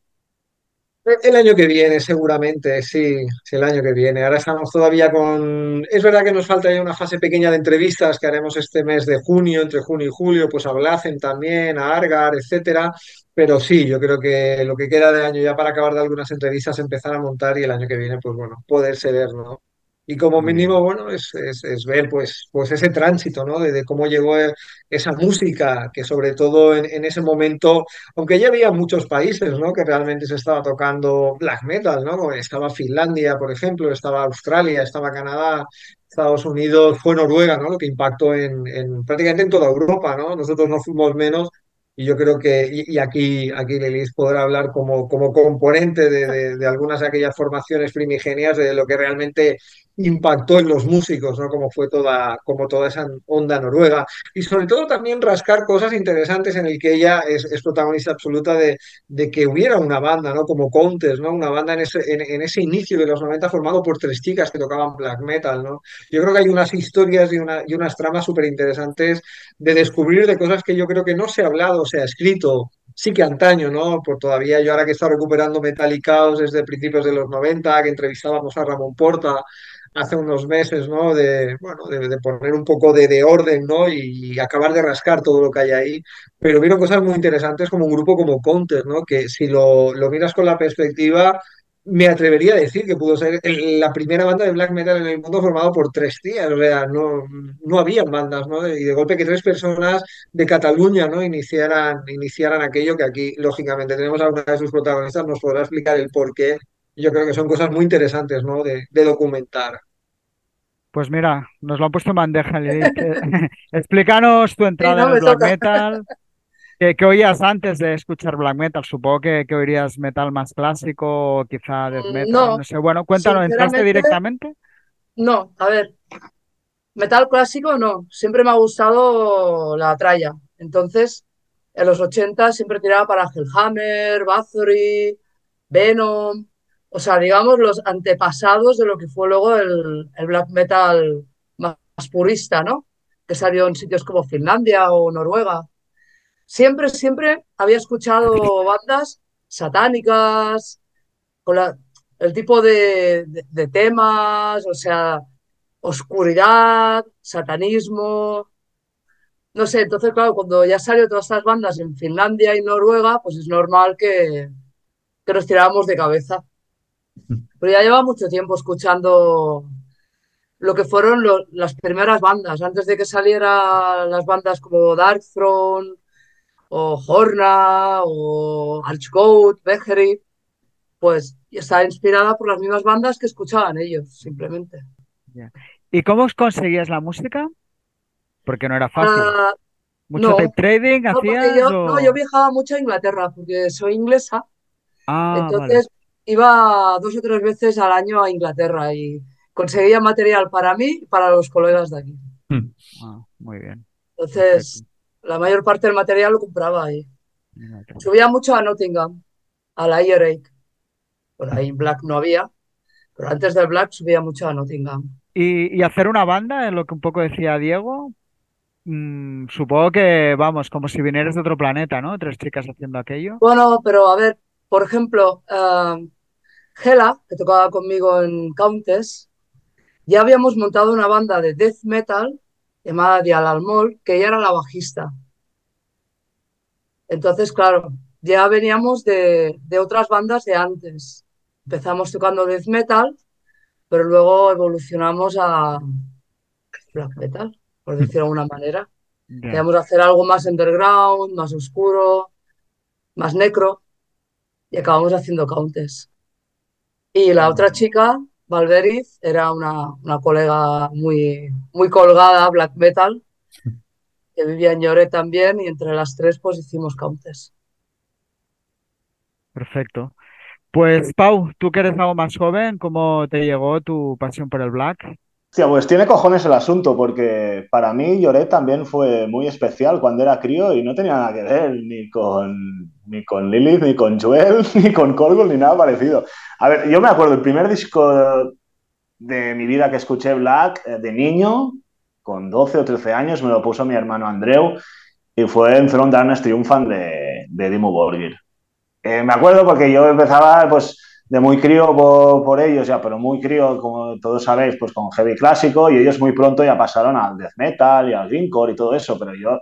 El año que viene, seguramente, sí, sí, el año que viene. Ahora estamos todavía con... Es verdad que nos falta ya una fase pequeña de entrevistas que haremos este mes de junio, entre junio y julio, pues a Blacen también, a Argar, etcétera. Pero sí, yo creo que lo que queda de año ya para acabar de algunas entrevistas, empezar a montar y el año que viene, pues bueno, poderse ver, ¿no? Y como mínimo, bueno, es, es, es ver pues, pues ese tránsito, ¿no? De, de cómo llegó eh, esa música, que sobre todo en, en ese momento aunque ya había muchos países, ¿no? que realmente se estaba tocando black metal, ¿no? Estaba Finlandia, por ejemplo, estaba Australia, estaba Canadá, Estados Unidos, fue Noruega, ¿no? Lo que impactó en, en prácticamente en toda Europa, ¿no? Nosotros no fuimos menos y yo creo que, y, aquí, aquí Lelis podrá hablar como, como componente de, de, de algunas de aquellas formaciones primigenias de lo que realmente impactó en los músicos, ¿no? Como fue toda, como toda esa onda noruega. Y sobre todo también rascar cosas interesantes en el que ella es, protagonista absoluta de, de, que hubiera una banda, ¿no? Como Countess, ¿no? Una banda en ese, en, ese inicio de los 90 formado por tres chicas que tocaban black metal, ¿no? Yo creo que hay unas historias y, una, y unas tramas súper interesantes de descubrir de cosas que yo creo que no se ha hablado, se ha escrito sí que antaño, ¿no? Por todavía yo ahora que he recuperando Metallicaos desde principios de los 90, que entrevistábamos a Ramón Porta hace unos meses, ¿no? De, bueno, de, de poner un poco de, de, orden, ¿no? Y, acabar de rascar todo lo que hay ahí. Pero vieron cosas muy interesantes como un grupo como Counter, ¿no? Que si lo, lo miras con la perspectiva, me atrevería a decir que pudo ser la primera banda de black metal en el mundo formado por tres tías, o sea, no, no habían bandas, ¿no? Y de golpe que tres personas de Cataluña, ¿no? Iniciaran, iniciaran aquello que aquí, lógicamente, tenemos a una de sus protagonistas, nos podrá explicar el por qué. Yo creo que son cosas muy interesantes, ¿no? De, de documentar. Pues mira, nos lo han puesto en bandeja. Explícanos tu entrada sí, no, en el black toca. metal. ¿Qué, ¿Qué, oías antes de escuchar black metal? Supongo que, que oirías metal más clásico, quizá death metal, no, no sé. Bueno, cuéntanos, ¿entraste directamente? No, a ver, metal clásico no, siempre me ha gustado la tralla. Entonces, en los 80 siempre tiraba para Hellhammer, Bathory, Venom, o sea, digamos los antepasados de lo que fue luego el, el black metal más, más purista, ¿no? Que salió en sitios como Finlandia o Noruega siempre, siempre había escuchado bandas satánicas, con la, el tipo de, de, de, temas, o sea, oscuridad, satanismo. No sé, entonces, claro, cuando ya salió todas estas bandas en Finlandia y Noruega, pues es normal que, que nos tirábamos de cabeza. Pero ya lleva mucho tiempo escuchando lo que fueron lo, las primeras bandas, antes de que salieran las bandas como Dark Throne, o Horna, o Archgoat, Bechery, pues está inspirada por las mismas bandas que escuchaban ellos, simplemente. ¿Y cómo conseguías la música? Porque no era fácil. Uh, ¿Mucho no, tape trading no, hacías? Yo, o... No, yo viajaba mucho a Inglaterra porque soy inglesa. Ah, entonces vale. Iba dos o tres veces al año a Inglaterra y conseguía material para mí y para los colegas de aquí. Hmm. Ah, muy bien. Entonces, Perfecto la mayor parte del material lo compraba ahí. Subía mucho a Nottingham, a la Earache. Por ahí Black no había, pero antes del Black subía mucho a Nottingham. ¿Y, y hacer una banda, es lo que un poco decía Diego? Mm, supongo que, vamos, como si vinieras de otro planeta, ¿no? Tres chicas haciendo aquello. Bueno, pero a ver, por ejemplo, uh, Hela, que tocaba conmigo en Countess, ya habíamos montado una banda de death metal llamada Dial Almol, que ella era la bajista. Entonces, claro, ya veníamos de, de, otras bandas de antes. Empezamos tocando death metal, pero luego evolucionamos a black metal, por decirlo de alguna manera. Queríamos hacer algo más underground, más oscuro, más necro, y acabamos haciendo countess. Y la otra chica, Valveriz era una, una, colega muy, muy colgada, black metal, que vivía en Lloret también, y entre las tres pues hicimos Countess. Perfecto. Pues Pau, tú que eres algo más joven, ¿cómo te llegó tu pasión por el black? Hostia, pues tiene cojones el asunto, porque para mí Lloret también fue muy especial cuando era crío y no tenía nada que ver ni con, ni con Lilith, ni con Joel, ni con Colgol, ni nada parecido. A ver, yo me acuerdo, el primer disco de mi vida que escuché Black eh, de niño, con 12 o 13 años, me lo puso mi hermano Andreu y fue en Throne Darkness Triumphant de, de Dimo Borgir. Eh, me acuerdo porque yo empezaba, pues de muy crío por, ellos, ya, pero muy crío, como todos sabéis, pues con heavy clásico, y ellos muy pronto ya pasaron al death metal y al greencore y todo eso, pero yo,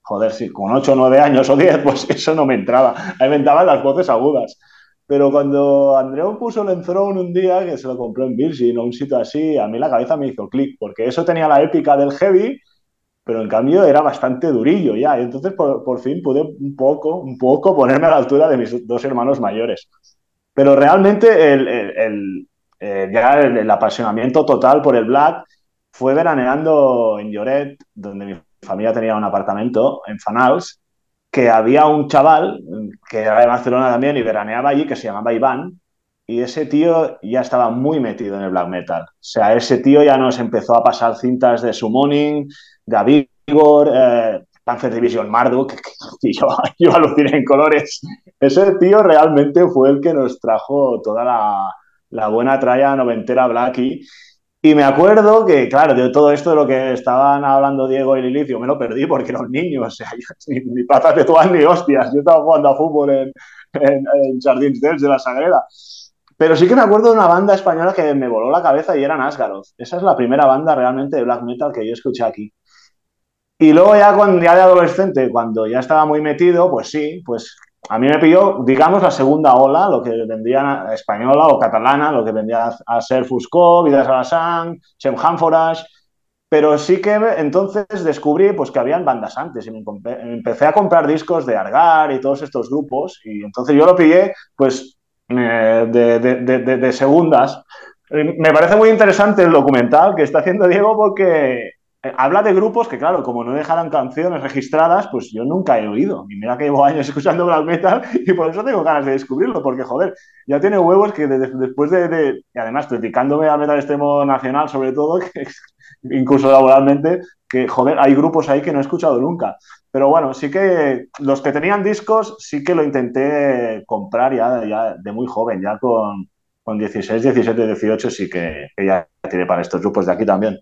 joder, si con 8 o 9 años o 10, pues eso no me entraba, ahí me entraban las voces agudas. Pero cuando Andreu puso el Enthroned un día, que se lo compró en Virgin o un sitio así, a mí la cabeza me hizo clic, porque eso tenía la épica del heavy, pero en cambio era bastante durillo ya, y entonces por, por fin pude un poco, un poco ponerme a la altura de mis dos hermanos mayores. Pero realmente el, el, el, eh, ya el, apasionamiento total por el black fue veraneando en Lloret, donde mi familia tenía un apartamento, en Fanals, que había un chaval que era de Barcelona también y veraneaba allí, que se llamaba Iván, y ese tío ya estaba muy metido en el black metal. O sea, ese tío ya nos empezó a pasar cintas de Summoning, de Avigor, eh, Panzer Division Marduk, que, yo, yo aluciné en colores. Ese tío realmente fue el que nos trajo toda la, la buena tralla noventera Blacky. Y me acuerdo que, claro, de todo esto de lo que estaban hablando Diego y Lilith, yo me lo perdí porque era un niño, o sea, ni, ni patas de todas ni hostias. Yo estaba jugando a fútbol en, en, en Jardins de la Sagrera. Pero sí que me acuerdo de una banda española que me voló la cabeza y eran Asgaroth. Esa es la primera banda realmente de black metal que yo escuché aquí. Y luego ya, cuando, ya de adolescente, cuando ya estaba muy metido, pues sí, pues a mí me pilló, digamos, la segunda ola, lo que vendría española o catalana, lo que vendría a ser Fusco, Vidas a la Sang, Shem Hanforage, pero sí que entonces descubrí pues, que habían bandas antes y me, empecé a comprar discos de Argar y todos estos grupos y entonces yo lo pillé pues eh, de, de, de, de, segundas. Me parece muy interesante el documental que está haciendo Diego porque habla de grupos que, claro, como no dejaran canciones registradas, pues yo nunca he oído. Y mira que llevo años escuchando black metal y por eso tengo ganas de descubrirlo, porque, joder, ya tiene huevos que después de, Y además, dedicándome al metal extremo nacional, sobre todo, incluso laboralmente, que, joder, hay grupos ahí que no he escuchado nunca. Pero bueno, sí que los que tenían discos, sí que lo intenté comprar ya, de muy joven, ya con, con 16, 17, 18, sí que, que ya tiene para estos grupos de aquí también.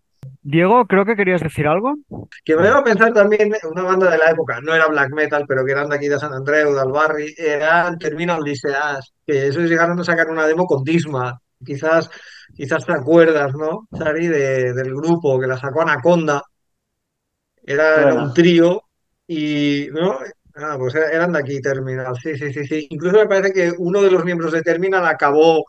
Diego, creo que querías decir algo. Que me iba a pensar también una banda de la época, no era black metal, pero que eran de aquí de San Andreu, del barri, eran Terminal Liceas, que esos llegaron a sacar una demo con Disma. Quizás, quizás te acuerdas, ¿no, Sari, de, del grupo que la sacó Anaconda. Era, era un trío y, ¿no? Ah, pues eran de aquí, Terminal. Sí, sí, sí, sí. Incluso me parece que uno de los miembros de Terminal acabó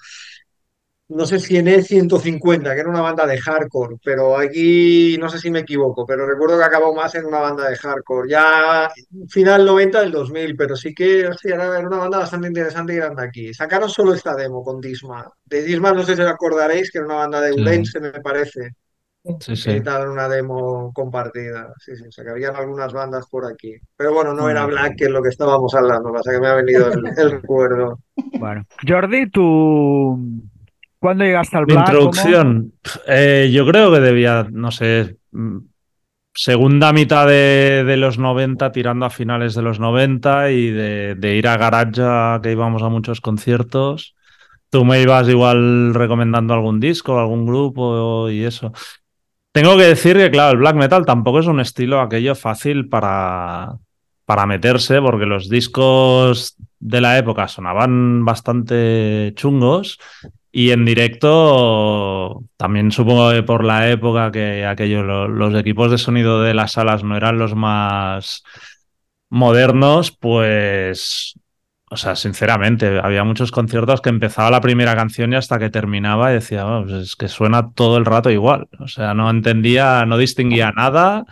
no sé si en E150, que era una banda de hardcore, pero aquí no sé si me equivoco, pero recuerdo que acabó más en una banda de hardcore, ya final 90 del 2000, pero sí que hostia, era, una banda bastante interesante y grande aquí. Sacaron solo esta demo con Disma. De Disma no sé si os acordaréis, que era una banda de Ulense, sí. me parece. Sí, sí. Editaron una demo compartida. Sí, sí, o sea que habían algunas bandas por aquí. Pero bueno, no era Black, que es lo que estábamos hablando, pasa que me ha venido el, el recuerdo. Bueno, Jordi, tú ¿Cuándo llegaste al Black? Introducción. Eh, yo creo que debía, no sé, segunda mitad de, de, los 90, tirando a finales de los 90 y de, de, ir a Garaja, que íbamos a muchos conciertos. Tú me ibas igual recomendando algún disco, algún grupo y eso. Tengo que decir que, claro, el black metal tampoco es un estilo aquello fácil para, para meterse, porque los discos de la época sonaban bastante chungos y en directo, también supongo que por la época que aquello, los equipos de sonido de las salas no eran los más modernos, pues, o sea, sinceramente, había muchos conciertos que empezaba la primera canción y hasta que terminaba decía, oh, pues es que suena todo el rato igual. O sea, no entendía, no distinguía nada,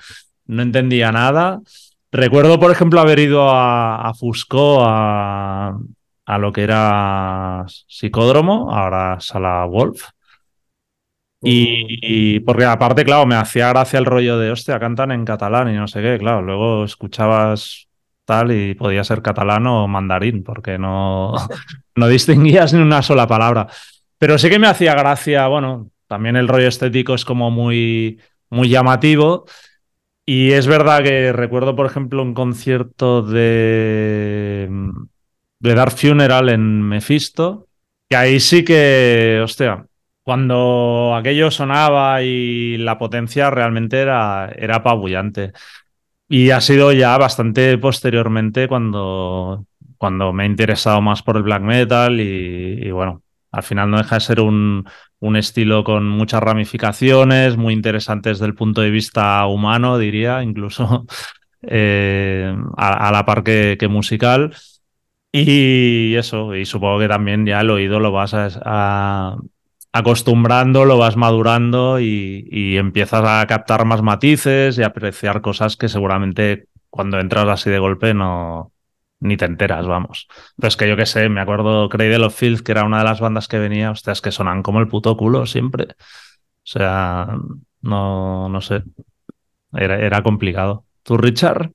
no entendía nada. Recuerdo, por ejemplo, haber ido a, a Fusco a, a lo que era Psicódromo, ahora Sala Wolf. Y, y, porque aparte, claro, me hacía gracia el rollo de, hostia, cantan en catalán y no sé qué, claro, luego escuchabas tal y podía ser catalán o mandarín, porque no, no distinguías ni una sola palabra. Pero sí que me hacía gracia, bueno, también el rollo estético es como muy, muy llamativo. Y es verdad que recuerdo, por ejemplo, un concierto de de Dark Funeral en Mephisto, que ahí sí que, hostia, cuando aquello sonaba y la potencia realmente era, era apabullante. Y ha sido ya bastante posteriormente cuando, cuando me he interesado más por el black metal y, y bueno, al final no deja de ser un, un, estilo con muchas ramificaciones, muy interesantes desde el punto de vista humano, diría, incluso eh, a, a, la par que, que musical. Y eso, y supongo que también ya el oído lo vas a, a acostumbrando, lo vas madurando y, y, empiezas a captar más matices y apreciar cosas que seguramente cuando entras así de golpe no ni te enteras, vamos. Pero es que yo qué sé, me acuerdo Cradle of Filth, que era una de las bandas que venía, hostias, que sonan como el puto culo siempre. O sea, no, no sé. Era, era complicado. ¿Tú, Richard?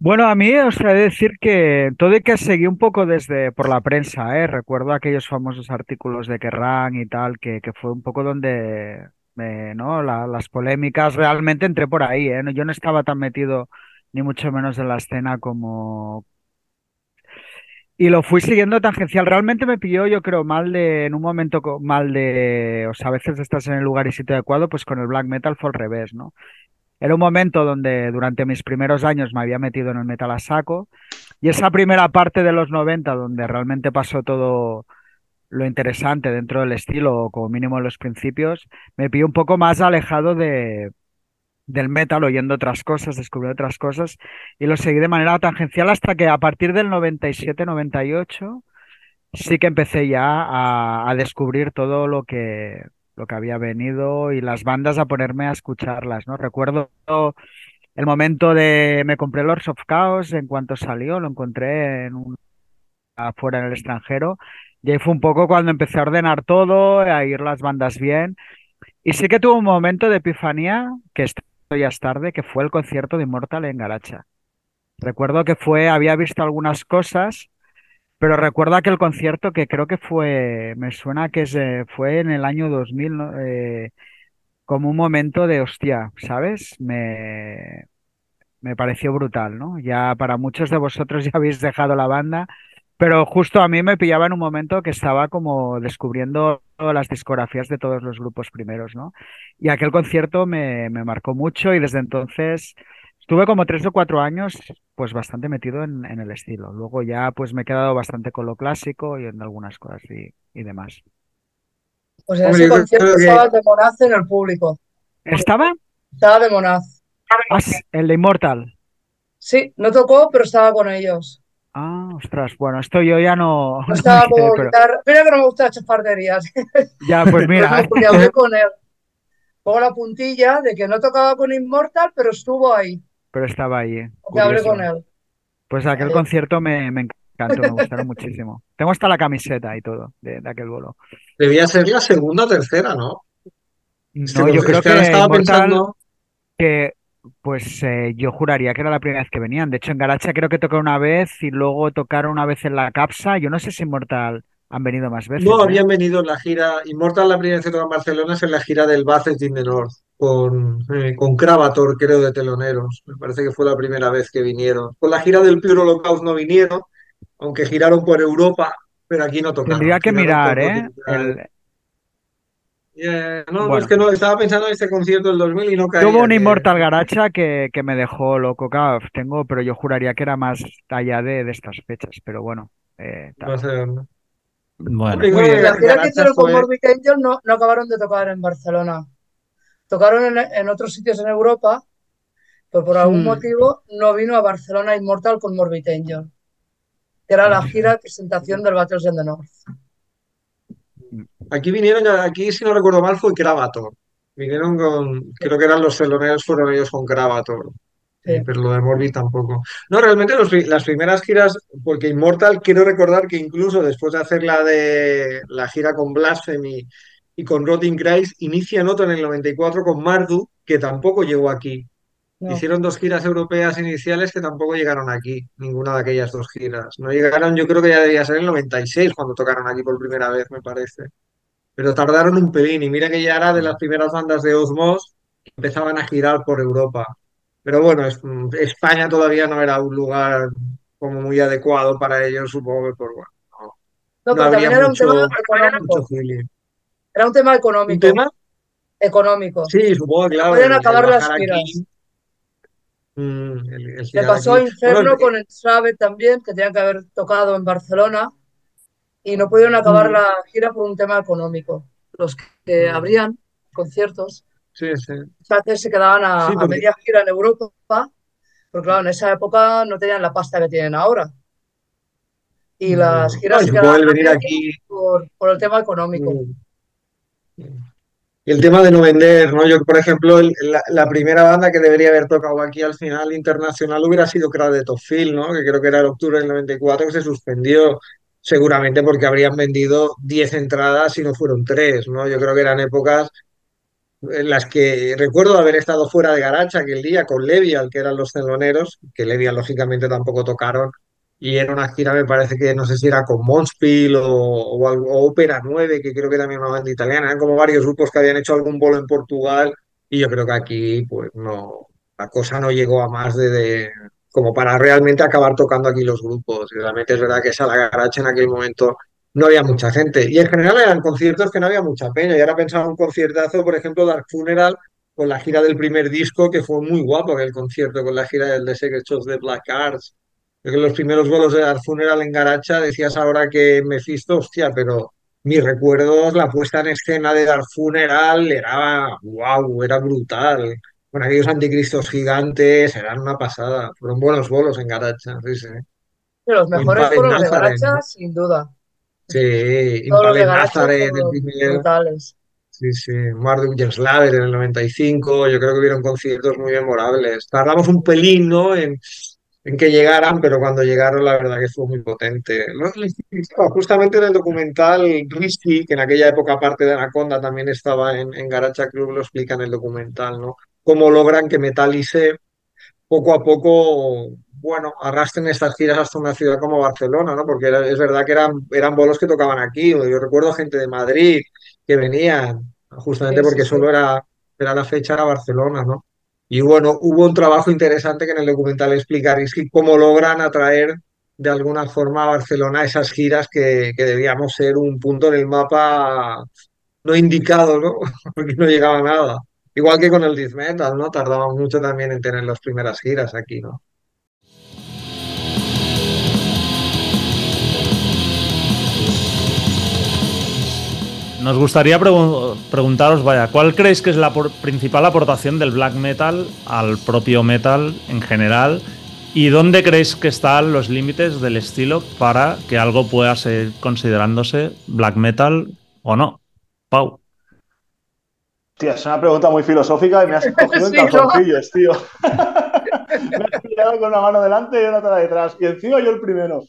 Bueno, a mí os he de decir que todo y que seguí un poco desde por la prensa, ¿eh? Recuerdo aquellos famosos artículos de Kerrang y tal, que, fue un poco donde ¿no? La- las polémicas realmente entré por ahí, ¿eh? Yo no estaba tan metido ni mucho menos en la escena como... Y lo fui siguiendo tangencial. Realmente me pilló, yo creo, mal de, en un momento mal de, o sea, a veces estás en el lugar y sitio adecuado, pues con el black metal fue al revés, ¿no? Era un momento donde durante mis primeros años me había metido en el metal a saco y esa primera parte de los 90 donde realmente pasó todo lo interesante dentro del estilo o como mínimo en los principios, me pilló un poco más alejado de, del metal, oyendo otras cosas, descubriendo otras cosas y lo seguí de manera tangencial hasta que a partir del 97-98 sí que empecé ya a, a descubrir todo lo que, lo que había venido y las bandas a ponerme a escucharlas, ¿no? Recuerdo el momento de me compré Lords of Chaos en cuanto salió, lo encontré en un, afuera en el extranjero y ahí fue un poco cuando empecé a ordenar todo, a ir las bandas bien y sí que tuve un momento de epifanía, que esto ya tarde, que fue el concierto de Immortal en Garacha. Recuerdo que fue, había visto algunas cosas pero recuerdo aquel concierto que creo que fue, me suena que se, fue en el año 2000, ¿no? Eh, como un momento de hostia, ¿sabes? Me, me pareció brutal, ¿no? Ya para muchos de vosotros ya habéis dejado la banda, pero justo a mí me pillaba en un momento que estaba como descubriendo las discografías de todos los grupos primeros, ¿no? Y aquel concierto me, me marcó mucho y desde entonces estuve como tres o cuatro años pues bastante metido en, en el estilo. Luego ya pues me he quedado bastante con lo clásico y en algunas cosas y, y demás. Pues en Hombre, ese concierto que- estaba de Monaz en el público. ¿Estaba? Estaba de Monaz. Ah, el de Immortal. Sí, no tocó, pero estaba con ellos. Ah, ostras, bueno, esto yo ya no, No no estaba pero guitarra. Mira que no me gusta chafarderías. ya, pues mira, no, porque hablé con él. Pongo la puntilla de que no tocaba con Immortal, pero estuvo ahí. Pero estaba ahí, ¿eh? Hablé con él. Pues aquel concierto me, me encantó, me gustaron muchísimo. Tengo hasta la camiseta y todo de, de aquel bolo. Debía ser la segunda o tercera, ¿no? No, yo creo que estaba Immortal, pensando. que pues eh, yo juraría que era la primera vez que venían. De hecho, en Garacha creo que tocaron una vez y luego tocaron una vez en la Capsa. Yo no sé si Immortal han venido más veces, No, ¿eh? habían venido en la gira. Immortal, la primera vez que tocó en Barcelona es en la gira del in the North, con, eh, con Cravator, creo, de teloneros. Me parece que fue la primera vez que vinieron. Con la gira del Pure Holocaust no vinieron, aunque giraron por Europa, pero aquí no tocaron. Tendría que giraron mirar, ¿eh? El- no, Bueno. es que no, estaba pensando en ese concierto del 2000 y no caía. Tuvo un que- Immortal Garacha que, que me dejó loco. Claro, tengo, pero yo juraría que era más allá de, de estas fechas. Pero bueno, eh, tal. No sé, ¿no? Bueno, Hombre, Muy creo bien. que La gira que Garacha hicieron con fue- Morbid Angel no, no acabaron de tocar en Barcelona. Tocaron en, en otros sitios en Europa, pero por algún Hmm. motivo no vino a Barcelona Immortal con Morbid Angel, que era la gira de presentación del Battles in the North. Aquí vinieron, aquí si no recuerdo mal, fue Cravator. Vinieron con, creo que eran los teloneros, fueron ellos con Cravator. Sí. Eh, pero lo de Morbid tampoco. No, realmente los las primeras giras, porque Immortal, quiero recordar que incluso después de hacer la de la gira con Blasphemy y con Rotting Christ, inician otra en el 94 con Marduk, que tampoco llegó aquí. No. Hicieron dos giras europeas iniciales que tampoco llegaron aquí, ninguna de aquellas dos giras. No llegaron, yo creo que ya debía ser el 96 cuando tocaron aquí por primera vez, me parece. Pero tardaron un pelín y mira que ya era de las primeras bandas de Osmos que empezaban a girar por Europa. Pero bueno, es- España todavía no era un lugar como muy adecuado para ellos, supongo que por bueno, no, No, no pero habría también era un mucho, tema mucho feeling. Era un tema ¿Un económico. tema? Económico. Sí, supongo, claro. el- el acabar las giras. mm, el- Le pasó a aquí. Inferno Bueno, con el Travet también, que tenían que haber tocado en Barcelona y no pudieron acabar Mm. la gira por un tema económico. Los que Mm. abrían conciertos sí, sí. muchas veces se quedaban a, Sí, a porque- media gira en Europa, porque claro, en esa época no tenían la pasta que tienen ahora. Y las No, giras se quedaban venir aquí. por el tema económico. El tema de no vender, ¿no? Yo, por ejemplo, la, primera banda que debería haber tocado aquí al final internacional hubiera sido Cradle of Filth, ¿no? Que creo que era el octubre del 94 que se suspendió, seguramente porque habrían vendido 10 entradas y no fueron 3, ¿no? Yo creo que eran épocas en las que recuerdo haber estado fuera de Garacha aquel día con Levial, que eran los celoneros, que Levial lógicamente tampoco tocaron, y era una gira, me parece que no sé si era con Monspiel o, o, o Ópera 9, que creo que también una banda italiana, eran como varios grupos que habían hecho algún bolo en Portugal, y yo creo que aquí, pues no, la cosa no llegó a más de, de- como para realmente acabar tocando aquí los grupos, y realmente es verdad que esa la Garacha en aquel momento no había mucha gente. Y en general eran conciertos que no había mucha peña. Y ahora pensaba en un conciertazo, por ejemplo, Dark Funeral, con la gira del primer disco, que fue muy guapo aquel concierto, con la gira del The Secret Shows de Black Arts. Los primeros bolos de Dark Funeral en Garacha, decías ahora que Mephisto, hostia, pero mis recuerdos, la puesta en escena de Dark Funeral era, wow, era brutal. Con aquellos anticristos gigantes, eran una pasada. Fueron buenos bolos en Garacha, sí, sí. Los mejores Impale fueron los de. Garacha, sin duda. Sí, Impale Nazareth, el primer, brutales. sí, sí, Marduk Slaver en el 95, yo creo que hubieron conciertos muy memorables. Tardamos un pelín, ¿no? En, en que llegaran, pero cuando llegaron la verdad que fue muy potente. Justamente en el documental Risky, que en aquella época aparte de Anaconda también estaba en, en Garacha Club, lo explica en el documental, ¿no? Cómo logran que Metalice poco a poco, bueno, arrastren estas giras hasta una ciudad como Barcelona, ¿no? Porque era- es verdad que eran, eran bolos que tocaban aquí. Yo recuerdo gente de Madrid que venían, justamente porque solo era, era la fecha, era Barcelona, ¿no? Y bueno, hubo un trabajo interesante que en el documental explica es que cómo logran atraer de alguna forma a Barcelona esas giras que, que debíamos ser un punto en el mapa no indicado, ¿no? Porque no llegaba nada. Igual que con el death ¿no? Tardamos mucho también en tener las primeras giras aquí, ¿no? Nos gustaría pregu- preguntaros, vaya, ¿cuál creéis que es la por- principal aportación del black metal al propio metal en general? ¿Y dónde creéis que están los límites del estilo para que algo pueda ser considerándose black metal o no? Pau. Tía, es una pregunta muy filosófica y me has cogido en Sí, tío. me has pillado con una mano delante y otra detrás. Y encima yo el primero.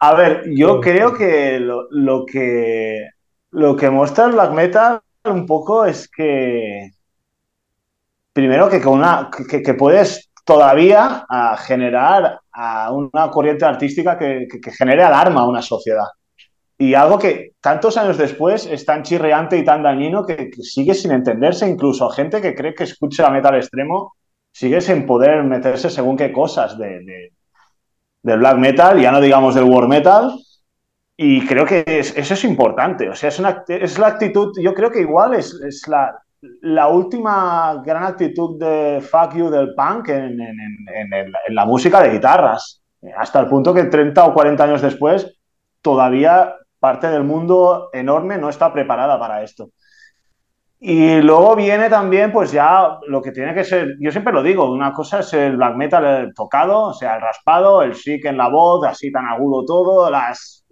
A ver, yo creo que lo, lo que lo que muestra el black metal un poco es que primero que que, puedes todavía a generar a una corriente artística que, genere alarma a una sociedad. Y algo que tantos años después es tan chirreante y tan dañino que, sigue sin entenderse, incluso gente que cree que escucha metal extremo sigue sin poder meterse según qué cosas de, de- del black metal, ya no digamos del war metal, y creo que es- eso es importante, o sea, es, una, es la actitud, yo creo que igual es, es la, la última gran actitud de fuck you del punk en, en- en- en la música de guitarras, hasta el punto que 30 o 40 años después todavía parte del mundo enorme no está preparada para esto. Y luego viene también, pues ya lo que tiene que ser, yo siempre lo digo, una cosa es el black metal el tocado, o sea, el raspado, el sick en la voz, así tan agudo todo, las,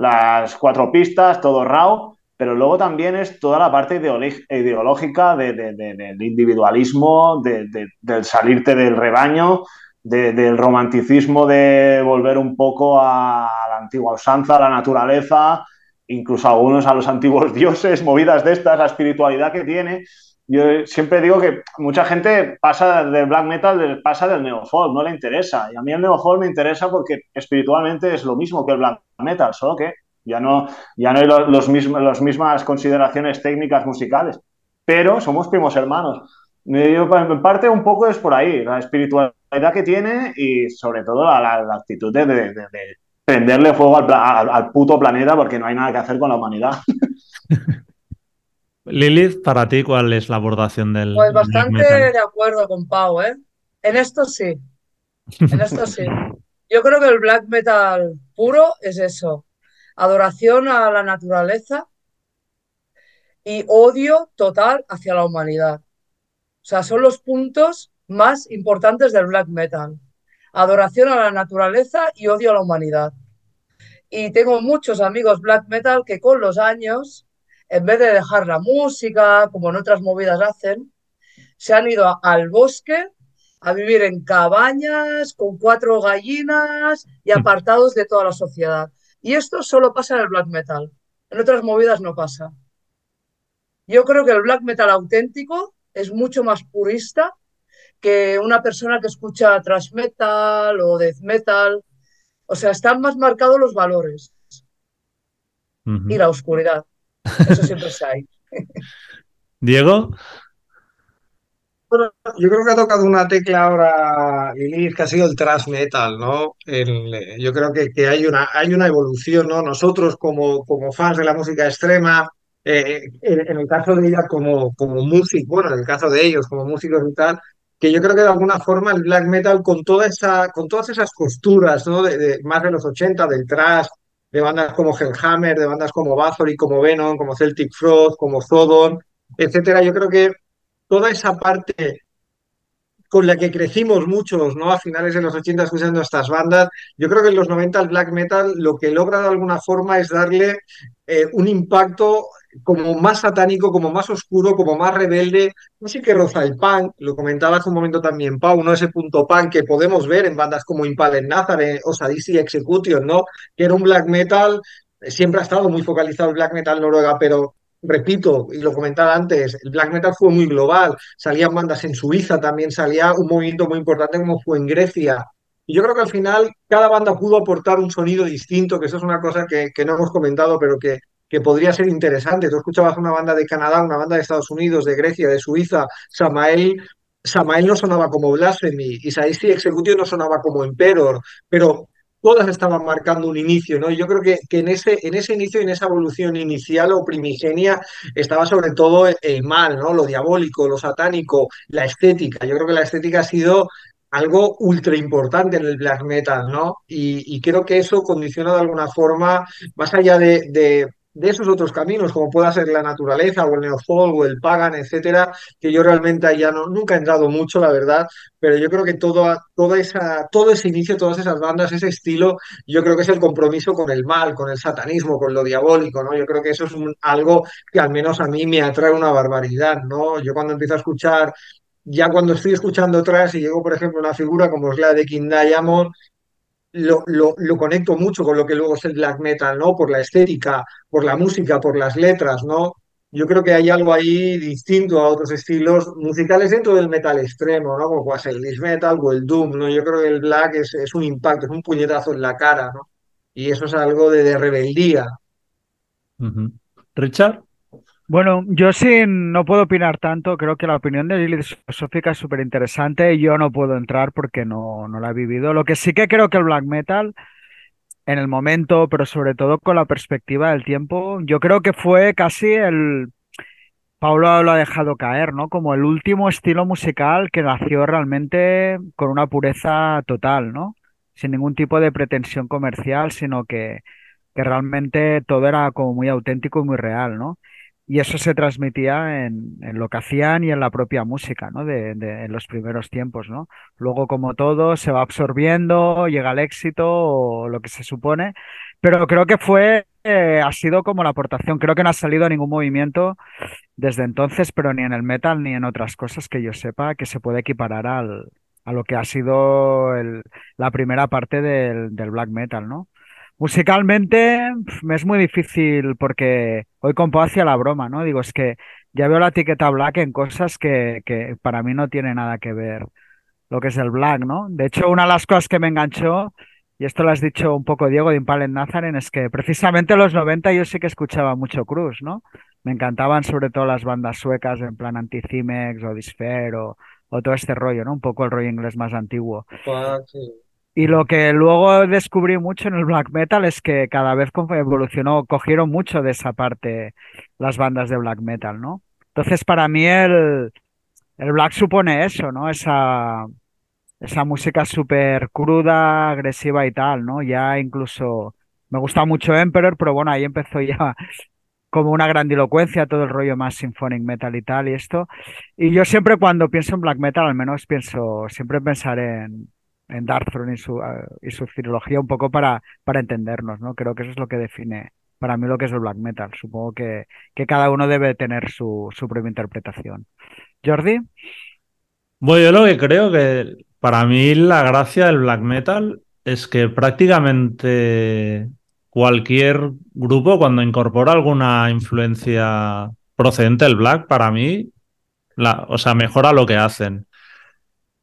las cuatro pistas, todo raw, pero luego también es toda la parte ideológica de- de- de- del individualismo, de- de- del salirte del rebaño, de- del romanticismo de volver un poco a la antigua usanza, a la naturaleza, incluso algunos a los antiguos dioses, movidas de estas, la espiritualidad que tiene. Yo siempre digo que mucha gente pasa del black metal, pasa del neofolk, no le interesa. Y a mí el neofolk me interesa porque espiritualmente es lo mismo que el black metal, solo que ya no, ya no hay los, los mismos, las mismas consideraciones técnicas musicales, pero somos primos hermanos. Yo, en parte un poco es por ahí, la espiritualidad que tiene y sobre todo la, la- la actitud de, de- de- de prenderle fuego al, al- al puto planeta porque no hay nada que hacer con la humanidad. Lilith, para ti, ¿cuál es la abordación del Pues bastante de acuerdo con Pau, ¿eh? En esto sí, en esto sí. Yo creo que el black metal puro es eso, adoración a la naturaleza y odio total hacia la humanidad. O sea, son los puntos más importantes del black metal. Adoración a la naturaleza y odio a la humanidad. Y tengo muchos amigos black metal que con los años, en vez de dejar la música, como en otras movidas hacen, se han ido a- al bosque a vivir en cabañas con cuatro gallinas y apartados de toda la sociedad. Y esto solo pasa en el black metal. En otras movidas no pasa. Yo creo que el black metal auténtico es mucho más purista que una persona que escucha thrash metal o death metal. O sea, están más marcados los valores y la oscuridad. Eso siempre se hay. Diego, Bueno, yo creo que ha tocado una tecla ahora, Lilith, que ha sido el thrash metal, ¿no? El, yo creo que, que hay una, hay una evolución, ¿no? Nosotros como, como fans de la música extrema, eh, en, en el caso de ella como, como músicos, bueno, en el caso de ellos como músicos y tal, que yo creo que de alguna forma el black metal con toda esa, con todas esas costuras, ¿no? De, de- más de los 80, del thrash, de bandas como Hellhammer, de bandas como Bathory, como Venom, como Celtic Frost, como Sodom, etcétera, yo creo que toda esa parte con la que crecimos muchos, ¿no? A finales de los 80 escuchando estas bandas. Yo creo que en los 90 el black metal lo que logra de alguna forma es darle eh, un impacto como más satánico, como más oscuro, como más rebelde. Sé qué roza el punk, lo comentaba hace un momento también Pau, ¿no? Ese punto punk que podemos ver en bandas como Impaled Nazareth o Sadistic Execution, ¿no? Que era un black metal, eh, siempre ha estado muy focalizado el black metal noruega, pero repito, y lo comentaba antes, el black metal fue muy global, salían bandas en Suiza, también salía un movimiento muy importante como fue en Grecia. Y yo creo que al final cada banda pudo aportar un sonido distinto, que eso es una cosa que, que no hemos comentado, pero que, que podría ser interesante. Tú escuchabas una banda de Canadá, una banda de Estados Unidos, de Grecia, de Suiza, Samael, Samael no sonaba como Blasphemy, Isaías Execution no sonaba como Emperor, pero todas estaban marcando un inicio, ¿no? Y yo creo que, que en, ese, en ese inicio, en esa evolución inicial o primigenia, estaba sobre todo el, mal, ¿no? Lo diabólico, lo satánico, la estética. Yo creo que la estética ha sido algo ultra importante en el black metal, ¿no? Y, y creo que eso condiciona de alguna forma, más allá de, de esos otros caminos, como pueda ser la naturaleza o el neofolk o el pagan, etcétera, que yo realmente ya no, nunca he entrado mucho, la verdad, pero yo creo que todo, toda esa, todo ese inicio, todas esas bandas, ese estilo, yo creo que es el compromiso con el mal, con el satanismo, con lo diabólico, ¿no? Yo creo que eso es algo que al menos a mí me atrae una barbaridad, ¿no? Yo cuando empiezo a escuchar, ya cuando estoy escuchando atrás y llego, por ejemplo, una figura como es la de King Diamond, lo, lo, lo conecto mucho con lo que luego es el black metal, ¿no? Por la estética, por la música, por las letras, ¿no? Yo creo que hay algo ahí distinto a otros estilos musicales dentro del metal extremo, ¿no? Como puede el death metal o el doom, ¿no? Yo creo que el black es, es un impacto, es un puñetazo en la cara, ¿no? Y eso es algo de, de rebeldía. Richard, Bueno, yo sí no puedo opinar tanto. Creo que la opinión de Lilith Filosófica es súper interesante. Yo no puedo entrar porque no, no la he vivido. Lo que sí que creo que el black metal, en el momento, pero sobre todo con la perspectiva del tiempo, yo creo que fue casi el. Pablo lo ha dejado caer, ¿no? Como el último estilo musical que nació realmente con una pureza total, ¿no? Sin ningún tipo de pretensión comercial, sino que que realmente todo era como muy auténtico y muy real, ¿no? Y eso se transmitía en, en lo que hacían y en la propia música, ¿no? De, en los primeros tiempos, ¿no? Luego, como todo, se va absorbiendo, llega el éxito o lo que se supone, pero creo que fue, eh, ha sido como la aportación. Creo que no ha salido ningún movimiento desde entonces, pero ni en el metal ni en otras cosas que yo sepa que se puede equiparar a lo que ha sido la primera parte del, del black metal, ¿no? Musicalmente me es muy difícil porque hoy compo hacia la broma, ¿no? Digo, es que ya veo la etiqueta black en cosas que, que para mí no tiene nada que ver lo que es el black, ¿no? De hecho, una de las cosas que me enganchó, y esto lo has dicho un poco Diego de Impale Nazaren, es que precisamente en los 90 yo sí que escuchaba mucho Cruz, ¿no? Me encantaban sobre todo las bandas suecas en plan Anticimex o Disfer o, o todo este rollo, ¿no? Un poco el rollo inglés más antiguo. Sí. Y lo que luego descubrí mucho en el black metal es que cada vez evolucionó, cogieron mucho de esa parte las bandas de black metal, ¿no? Entonces, para mí el, el black supone eso, ¿no? Esa, esa música súper cruda, agresiva y tal, ¿no? Ya incluso me gusta mucho Emperor, pero bueno, ahí empezó ya como una grandilocuencia, todo el rollo más symphonic metal y tal y esto. Y yo siempre cuando pienso en black metal, al menos pienso, siempre pensaré en, en Darkthrone y su, eh, y su trilogía un poco para, para entendernos, ¿no? Creo que eso es lo que define para mí lo que es el black metal. Supongo que, que cada uno debe tener su, su propia interpretación. Jordi, Bueno, yo lo que creo que para mí la gracia del black metal es que prácticamente cualquier grupo cuando incorpora alguna influencia procedente del black, para mí, la, o sea, mejora lo que hacen.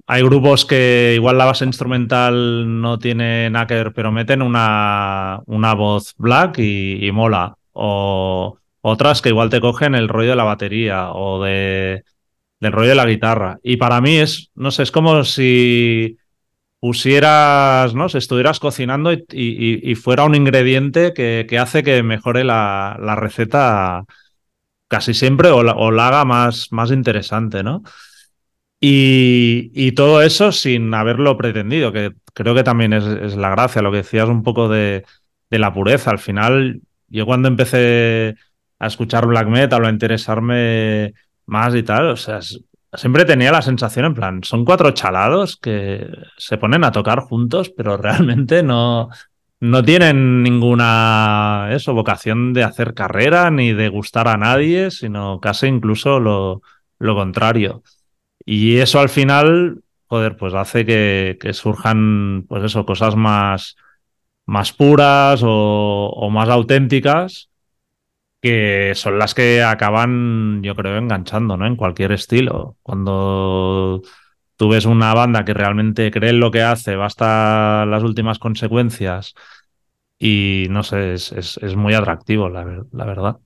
Hay grupos que igual la base instrumental no tiene nada que ver, pero meten una, una voz black y, mola. O otras que igual te cogen el rollo de la batería o de, del rollo de la guitarra. Y para mí es, no sé, es como si pusieras, ¿no? Estuvieras cocinando y- y fuera un ingrediente que, que hace que mejore la, la receta casi siempre o la, o la haga más, más interesante, ¿no? Y, todo eso sin haberlo pretendido, que creo que también es, la gracia, lo que decías un poco de, de la pureza. Al final, yo cuando empecé a escuchar black metal o a interesarme más y tal, o sea, siempre tenía la sensación en plan, son cuatro chalados que se ponen a tocar juntos, pero realmente no, no tienen ninguna eso, vocación de hacer carrera ni de gustar a nadie, sino casi incluso lo, lo contrario. Y eso al final, joder, pues hace que, surjan, pues eso, cosas más, más puras o, más auténticas, que son las que acaban, yo creo, enganchando, ¿no? En cualquier estilo. Cuando tú ves una banda que realmente cree en lo que hace, va hasta las últimas consecuencias y no sé, es, es, muy atractivo, la, la verdad.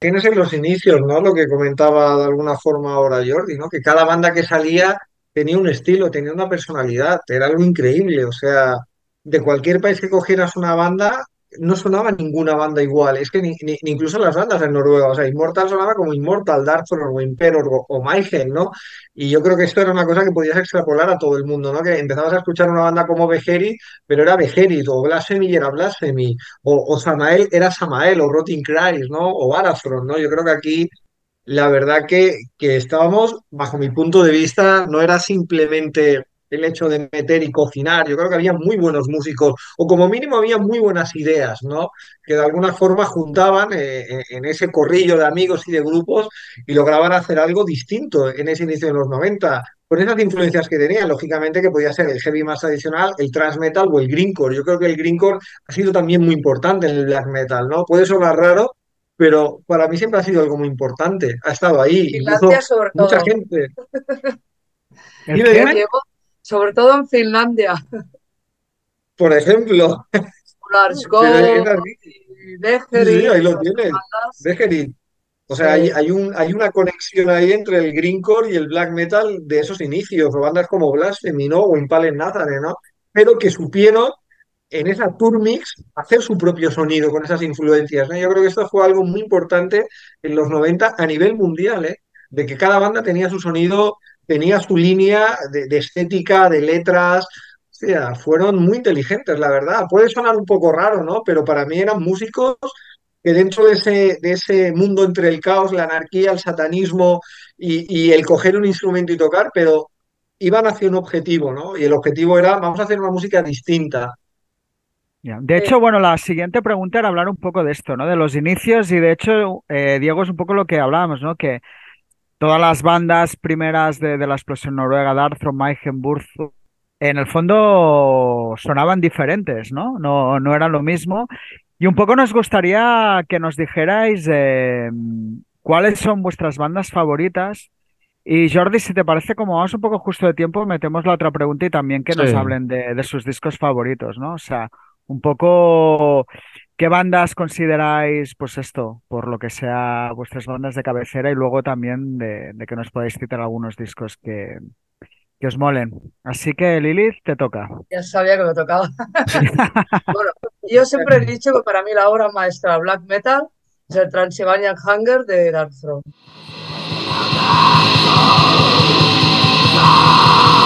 Tienes en los inicios, ¿no? Lo que comentaba de alguna forma ahora Jordi, ¿no? Que cada banda que salía tenía un estilo, tenía una personalidad, era algo increíble. O sea, de cualquier país que cogieras una banda, no sonaba ninguna banda igual. Es que ni, ni- incluso las bandas en Noruega, o sea, Immortal sonaba como Immortal, Darkthrone o Imperor o, o Mayhem, ¿no? Y yo creo que esto era una cosa que podías extrapolar a todo el mundo, ¿no? Que empezabas a escuchar una banda como Beherit, pero era Beherit, o Blasphemy era Blasphemy o, o Samael era Samael, o Rotting Christ, ¿no? O Arathron, ¿no? Yo creo que aquí la verdad que, que estábamos, bajo mi punto de vista, no era simplemente el hecho de meter y cocinar, yo creo que había muy buenos músicos, o como mínimo había muy buenas ideas, ¿no? Que de alguna forma juntaban eh, en, en ese corrillo de amigos y de grupos y lograban hacer algo distinto en ese inicio de los 90 con esas influencias que tenían, lógicamente que podía ser el heavy más tradicional, el thrash metal o el greencore. Yo creo que el greencore ha sido también muy importante en el black metal, ¿no? Puede sonar raro, pero para mí siempre ha sido algo muy importante. Ha estado ahí, incluso mucha gente. sobre todo en Finlandia. por ejemplo, Lars pero es Gold así. y Sí, ahí lo tienes. O sea, hay, hay un, hay una conexión ahí entre el greencore y el black metal de esos inicios, o bandas como Blasphemy, ¿no? O Impale Nazareth, ¿no? Pero que supieron en esa tour mix hacer su propio sonido con esas influencias, ¿no? Yo creo que esto fue algo muy importante en los 90 a nivel mundial, ¿eh? De que cada banda tenía su sonido, tenía su línea de, estética, de letras, o sea, fueron muy inteligentes, la verdad. Puede sonar un poco raro, ¿no? Pero para mí eran músicos que dentro de ese, de ese mundo entre el caos, la anarquía, el satanismo y, el coger un instrumento y tocar, pero iban hacia un objetivo, ¿no? Y el objetivo era, vamos a hacer una música distinta. De hecho, bueno, la siguiente pregunta era hablar un poco de esto, ¿no? De los inicios y de hecho, eh, Diego, es un poco lo que hablábamos, ¿no? Que todas las bandas primeras de, de la explosión noruega, Darkthrone, Mayhem, Burzum, en el fondo sonaban diferentes, ¿no? No, no eran lo mismo. Y un poco nos gustaría que nos dijerais eh, cuáles son vuestras bandas favoritas. Y Jordi, si te parece, como vamos un poco justo de tiempo, metemos la otra pregunta y también que nos hablen de, de sus discos favoritos, ¿no? O sea, un poco qué bandas consideráis, pues esto, por lo que sea vuestras bandas de cabecera y luego también de, de que nos podáis citar algunos discos que, que os molen. Así que Lilith, te toca. Ya sabía que me tocaba. Bueno, yo siempre he dicho que para mí la obra maestra black metal es el Transylvanian Hunger de Darkthrone. O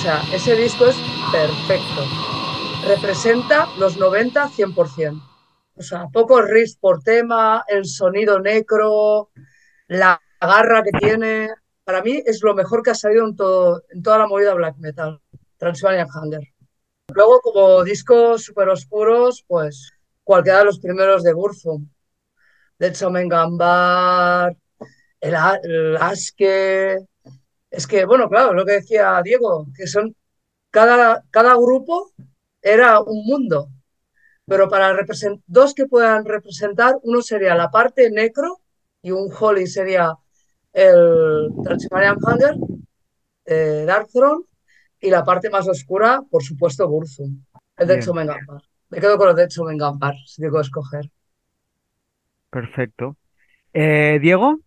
sea, ese disco es perfecto. Representa los 90 100%. O sea, pocos riffs por tema, el sonido necro, la garra que tiene. Para mí es lo mejor que ha salido en, todo, en toda la movida black metal, Transylvanian Hunger. Luego, como discos súper oscuros, pues cualquiera de los primeros de Burzum. Dead Somen Gambar, el, el. Es que, bueno, claro, lo que decía Diego, que son cada, cada grupo era un mundo. Pero para dos que puedan representar, uno sería la parte necro y un Holy sería el Transmarian Hunger, eh, Dark Throne, y la parte más oscura, por supuesto, Burzum, el de Exomengampar. Me quedo con el de Exomengampar, si tengo que escoger. Perfecto. Eh, Diego.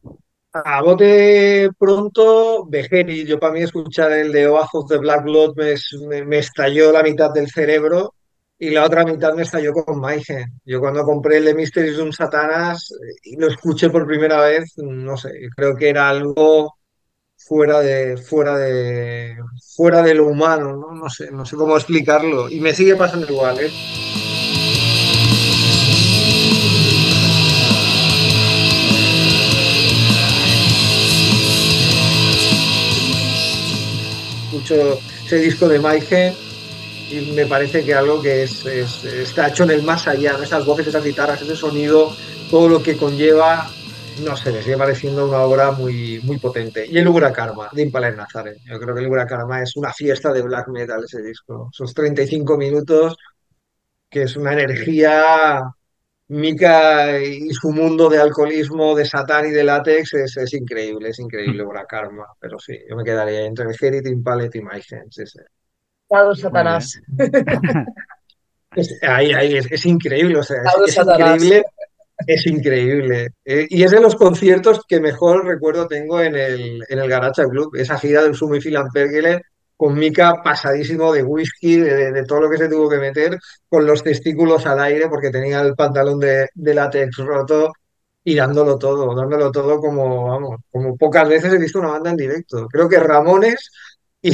A bote pronto, Vegeri. Yo para mí escuchar el de Oath de Black Blood me, estalló la mitad del cerebro y la otra mitad me estalló con Maigen. Yo cuando compré el de Mysteries Doom Satanas y lo escuché por primera vez, no sé, creo que era algo fuera de, fuera de, fuera de lo humano, ¿no? No sé, no sé cómo explicarlo. Y me sigue pasando igual, ¿eh? Escucho ese disco de Mike y me parece que algo que es, está hecho en el más allá, esas voces, esas guitarras, ese sonido, todo lo que conlleva no sé, me sigue pareciendo una obra muy, muy potente. Y el Ura Karma, de Impala Nazare. Yo creo que el Ura Karma es una fiesta de black metal ese disco. Esos 35 minutos, que es una energía. Mika y su mundo de alcoholismo, de satán y de látex es, es increíble, es increíble Ura Karma. Pero sí, yo me quedaría entre el Herit, Impalet y Maigen. Sí, Satanás. Es, es, increíble, o sea, es, increíble es increíble. Eh, y es de los conciertos que mejor recuerdo tengo en el, en el Garacha Club. Esa gira del Sumo y Pergele con Mika pasadísimo de whisky, de, todo lo que se tuvo que meter, con los testículos al aire porque tenía el pantalón de, látex roto y dándolo todo, dándolo todo como, vamos, como pocas veces he visto una banda en directo. Creo que Ramones y,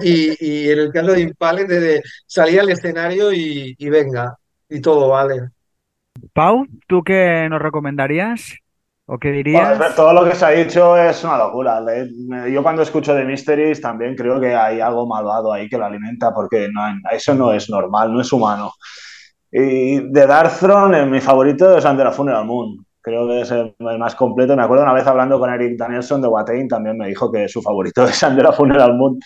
y, en el caso de Impales, salir al escenario y, y venga, y todo vale. Pau, ¿tú qué nos recomendarías? ¿O qué dirías? todo lo que se ha dicho es una locura. Yo cuando escucho de Mysteries también creo que hay algo malvado ahí que lo alimenta porque no, eso no es normal, no es humano. Y de Dark Throne, mi favorito es Under a Funeral Moon. Creo que es el, más completo. Me acuerdo una vez hablando con Eric Danielson de Watain, también me dijo que su favorito es Under a Funeral Moon.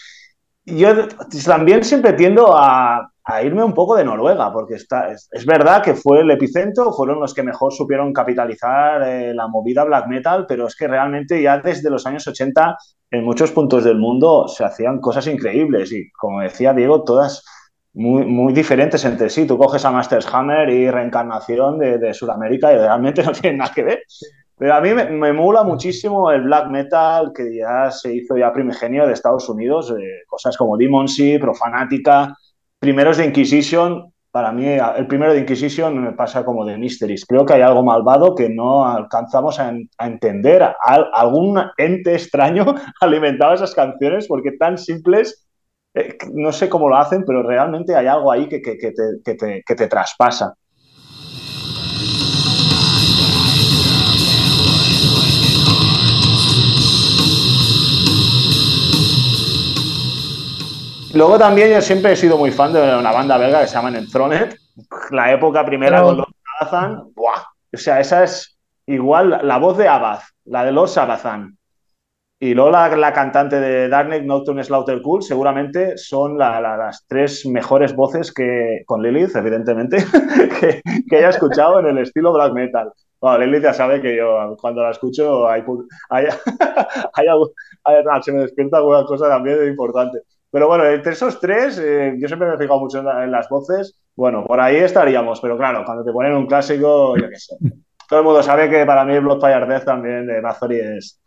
Yo también siempre tiendo a, a irme un poco de Noruega, porque está, es, verdad que fue el epicentro, fueron los que mejor supieron capitalizar eh, la movida black metal, pero es que realmente ya desde los años 80 en muchos puntos del mundo se hacían cosas increíbles y como decía Diego, todas muy, muy diferentes entre sí. Tú coges a Masters Hammer y Reencarnación de, de Sudamérica y realmente no tienen nada que ver. Pero a mí me, me, muchísimo el black metal que ya se hizo ya primigenio de Estados Unidos, eh, cosas como Demon Sea, Profanática, primeros de Inquisition, para mí el primero de Inquisition me pasa como de Mysteries. Creo que hay algo malvado que no alcanzamos a, entender. algún ente extraño alimentaba esas canciones porque tan simples, eh, no sé cómo lo hacen, pero realmente hay algo ahí que, que, te, que te traspasa. Luego también yo siempre he sido muy fan de una banda belga que se llama Enthroned. La época primera con los Sabazan. O sea, esa es igual la voz de Abad, la de los Sabazan. Y luego la, cantante de Darknet, Nocturne Slaughter Cool, seguramente son las tres mejores voces que, con Lilith, evidentemente, que, haya escuchado en el estilo black metal. Bueno, Lilith ya sabe que yo cuando la escucho hay, hay, se me despierta alguna cosa también importante. Pero bueno, entre esos tres, eh, yo siempre me he fijado mucho en, las voces. Bueno, por ahí estaríamos, pero claro, cuando te ponen un clásico, yo qué sé. Todo el mundo sabe que para mí Bloodfire Death también de Bathory es,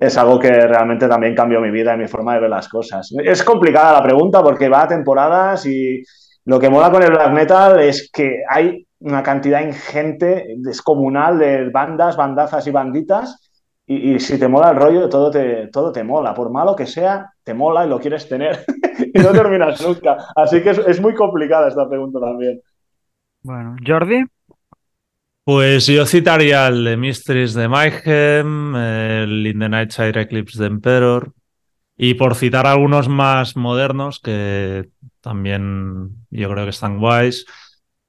es algo que realmente también cambió mi vida y mi forma de ver las cosas. Es complicada la pregunta porque va a temporadas y lo que mola con el black metal es que hay una cantidad ingente, descomunal de bandas, bandazas y banditas y, si te mola el rollo, todo te, todo te mola. Por malo que sea, te mola y lo quieres tener. y no terminas nunca. Así que es, muy complicada esta pregunta también. Bueno, Jordi. Pues yo citaría el de Mysteries de Mayhem, el In the Night Side Eclipse de Emperor. Y por citar algunos más modernos que también yo creo que están guays,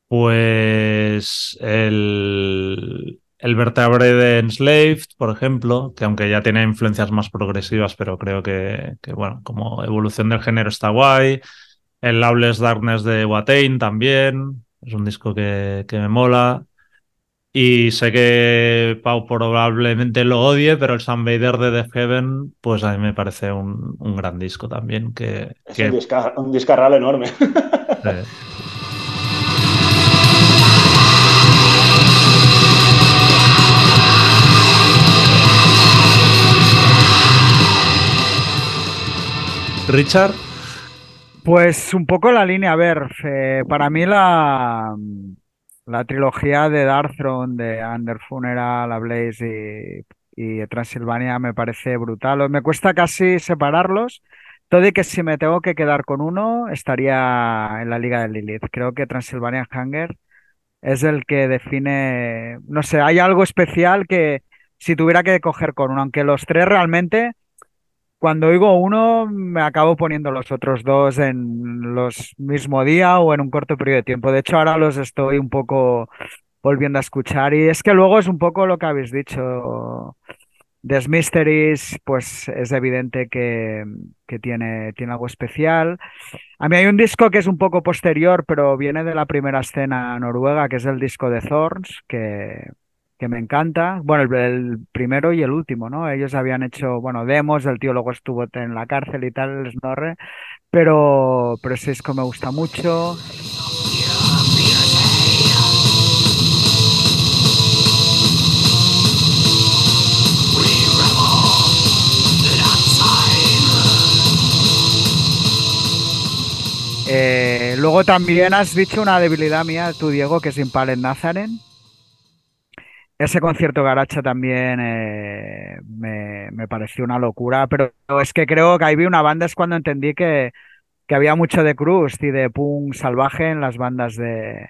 pues el, el vertebre de Enslaved, por ejemplo, que aunque ya tiene influencias más progresivas, pero creo que, bueno, como evolución del género está guay. El Lawless Darkness de Watain también. Es un disco que, que me mola. Y sé que Pau probablemente lo odie, pero el Sun Vader de Death Heaven, pues a mí me parece un, un gran disco también. Que, Es que- un, disca- un discarral enorme. eh, Richard, Pues un poco la línea, a ver, eh, para mí la, la trilogía de Darkthrone, de Under Funeral, A Blaze y, Transilvania me parece brutal. Me cuesta casi separarlos, todo y que si me tengo que quedar con uno, estaría en la Liga de Lilith. Creo que Transylvania Hunger es el que define, no sé, hay algo especial que si tuviera que coger con uno, aunque los tres realmente... Cuando oigo uno, me acabo poniendo los otros dos en los mismo día o en un corto periodo de tiempo. De hecho, ahora los estoy un poco volviendo a escuchar. Y es que luego es un poco lo que habéis dicho. The Mysteries, pues es evidente que, que tiene, tiene algo especial. A mí hay un disco que es un poco posterior, pero viene de la primera escena noruega, que es el disco de Thorns, que, que me encanta. Bueno, el, primero y el último, ¿no? Ellos habían hecho, bueno, demos, el tío luego estuvo en la cárcel y tal, el Snorre, pero, pero ese disco me gusta mucho. Eh, luego también has dicho una debilidad mía, tú Diego, que es Impale Nazaren. Ese concierto Garacha también eh, me, me pareció una locura, pero es que creo que ahí vi una banda, es cuando entendí que, que había mucho de crust y de punk salvaje en las bandas de,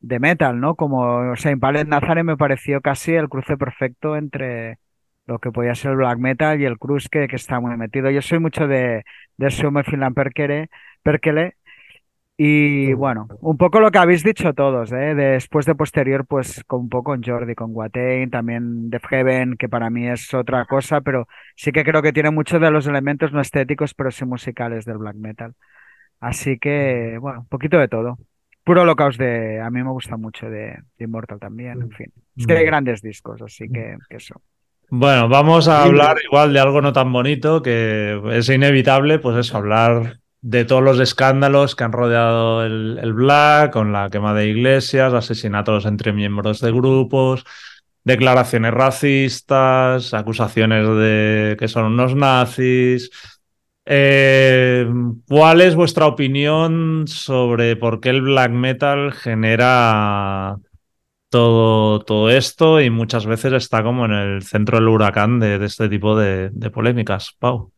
de metal, ¿no? Como, o sea, Impaled Nazareth me pareció casi el cruce perfecto entre lo que podía ser el black metal y el crust que, que está muy metido. Yo soy mucho de, de Finland Perkele, Perkele y bueno, un poco lo que habéis dicho todos, ¿eh? Después de posterior, pues con un poco con Jordi, con Watain, también Def Heaven, que para mí es otra cosa, pero sí que creo que tiene muchos de los elementos no estéticos, pero sí musicales del black metal. Así que, bueno, un poquito de todo. Puro Holocaust de, a mí me gusta mucho de, de Immortal también, en fin. Es que hay grandes discos, así que, que eso. Bueno, vamos a hablar igual de algo no tan bonito, que es inevitable, pues eso, hablar de todos los escándalos que han rodeado el, Black, con la quema de iglesias, asesinatos entre miembros de grupos, declaraciones racistas, acusaciones de que son unos nazis. Eh, ¿Cuál es vuestra opinión sobre por qué el black metal genera todo, todo esto y muchas veces está como en el centro del huracán de, de este tipo de, de polémicas? Pau.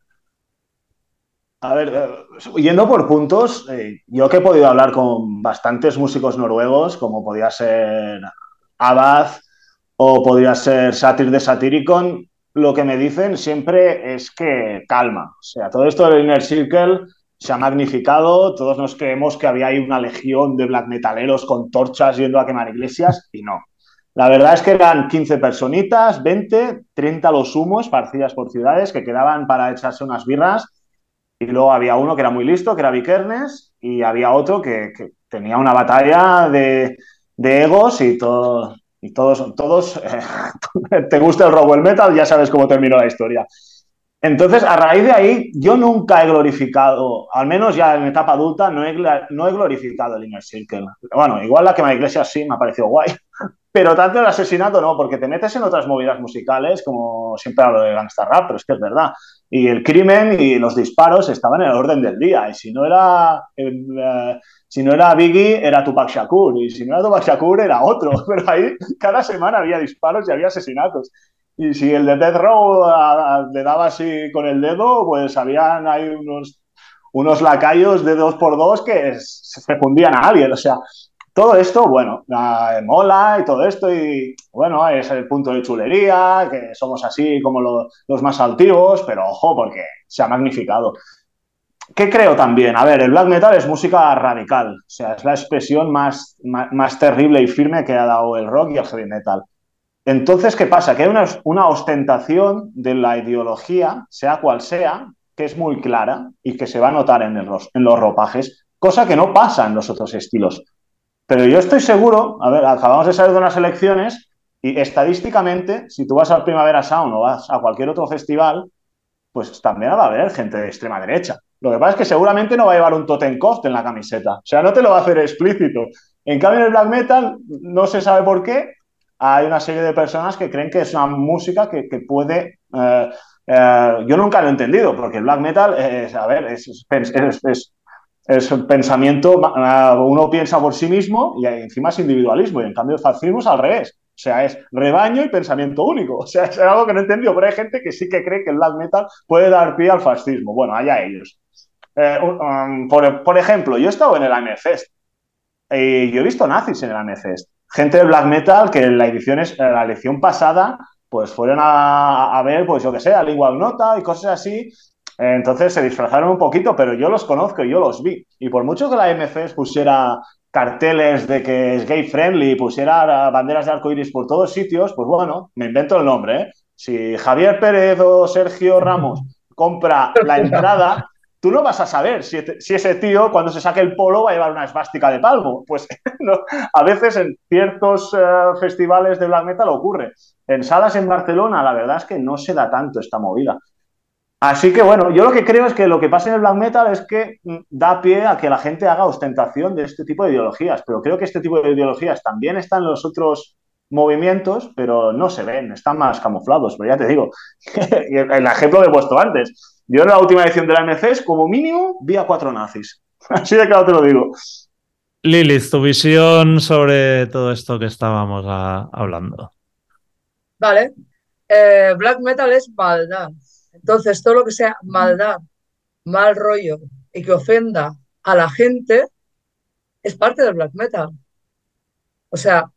A ver, eh, yendo por puntos, eh, yo que he podido hablar con bastantes músicos noruegos, como podía ser Abad o podría ser Satir de Satyricon, lo que me dicen siempre es que calma. O sea, todo esto del Inner Circle se ha magnificado, todos nos creemos que había ahí una legión de black metaleros con torchas yendo a quemar iglesias y no. La verdad es que eran 15 personitas, 20, 30 los humos esparcidas por ciudades que quedaban para echarse unas birras y luego había uno que era muy listo, que era Vikernes, y había otro que, que tenía una batalla de, de egos y, todo, y todos, todos eh, te gusta el robo el metal, ya sabes cómo terminó la historia. Entonces, a raíz de ahí, yo nunca he glorificado, al menos ya en etapa adulta, no he, no he glorificado el Inner Circle. Bueno, igual la quema de iglesias sí me ha parecido guay, pero tanto el asesinato no, porque te metes en otras movidas musicales, como siempre hablo de gangsta rap, pero es que es verdad. Y el crimen y los disparos estaban en el orden del día. Y si no era, eh, si no era Biggie, era Tupac Shakur. Y si no era Tupac Shakur, era otro. Pero ahí cada semana había disparos y había asesinatos. Y si el de Death Row a, a, le daba así con el dedo, pues habían ahí unos, unos lacayos de dos por dos que se fundían a alguien. O sea, todo esto, bueno, uh, mola y todo esto, y bueno, es el punto de chulería, que somos así como lo, los más altivos, pero ojo, porque se ha magnificado. ¿Qué creo también? A ver, el black metal es música radical, o sea, es la expresión más, más, más terrible y firme que ha dado el rock y el heavy metal. Entonces, ¿qué pasa? Que hay una, una ostentación de la ideología, sea cual sea, que es muy clara y que se va a notar en, el, en los ropajes cosa que no pasa en los otros estilos. Pero yo estoy seguro, a ver, acabamos de salir de unas elecciones y estadísticamente, si tú vas al Primavera Sound o vas a cualquier otro festival, pues también va a haber gente de extrema derecha. Lo que pasa es que seguramente no va a llevar un totem cost en la camiseta. O sea, no te lo va a hacer explícito. En cambio, en el black metal, no se sabe por qué, hay una serie de personas que creen que es una música que, puede... Eh, eh, yo nunca lo he entendido, porque el black metal es, a ver, es pensamiento, uno piensa por sí mismo y encima es individualismo, y en cambio el fascismo es al revés. O sea, es rebaño y pensamiento único. O sea, es algo que no he entendido, pero hay gente que sí que cree que el black metal puede dar pie al fascismo. Bueno, allá ellos. Eh, um, por, ejemplo, yo he estado en el AMFest y yo he visto nazis en el AMFest. Gente de black metal que en la edición, la elección pasada pues fueron a, ver, pues yo que sé, a Lingua Nota y cosas así. Entonces se disfrazaron un poquito, pero yo los conozco y yo los vi. Y por mucho que la AMFest pusiera carteles de que es gay friendly, pusiera banderas de arcoiris por todos sitios, pues bueno, me invento el nombre. ¿eh? Si Javier Pérez o Sergio Ramos compra la entrada, tú no vas a saber si, ese tío cuando se saque el polo va a llevar una esvástica de palmo. Pues a veces en ciertos eh, festivales de black metal ocurre. En salas en Barcelona la verdad es que no se da tanto esta movida. Así que bueno, yo lo que creo es que lo que pasa en el black metal es que mm, da pie a que la gente haga ostentación de este tipo de ideologías, pero creo que este tipo de ideologías también están en los otros movimientos, pero no se ven, están más camuflados, pero ya te digo, el ejemplo de puesto antes, yo en la última edición de la MCs, como mínimo, vi a cuatro nazis, así de claro te lo digo. Lilith, tu visión sobre todo esto que estábamos hablando. Vale, eh, black metal es maldad entonces, todo lo que sea maldad, mal rollo y que ofenda a la gente es parte del black metal. O sea,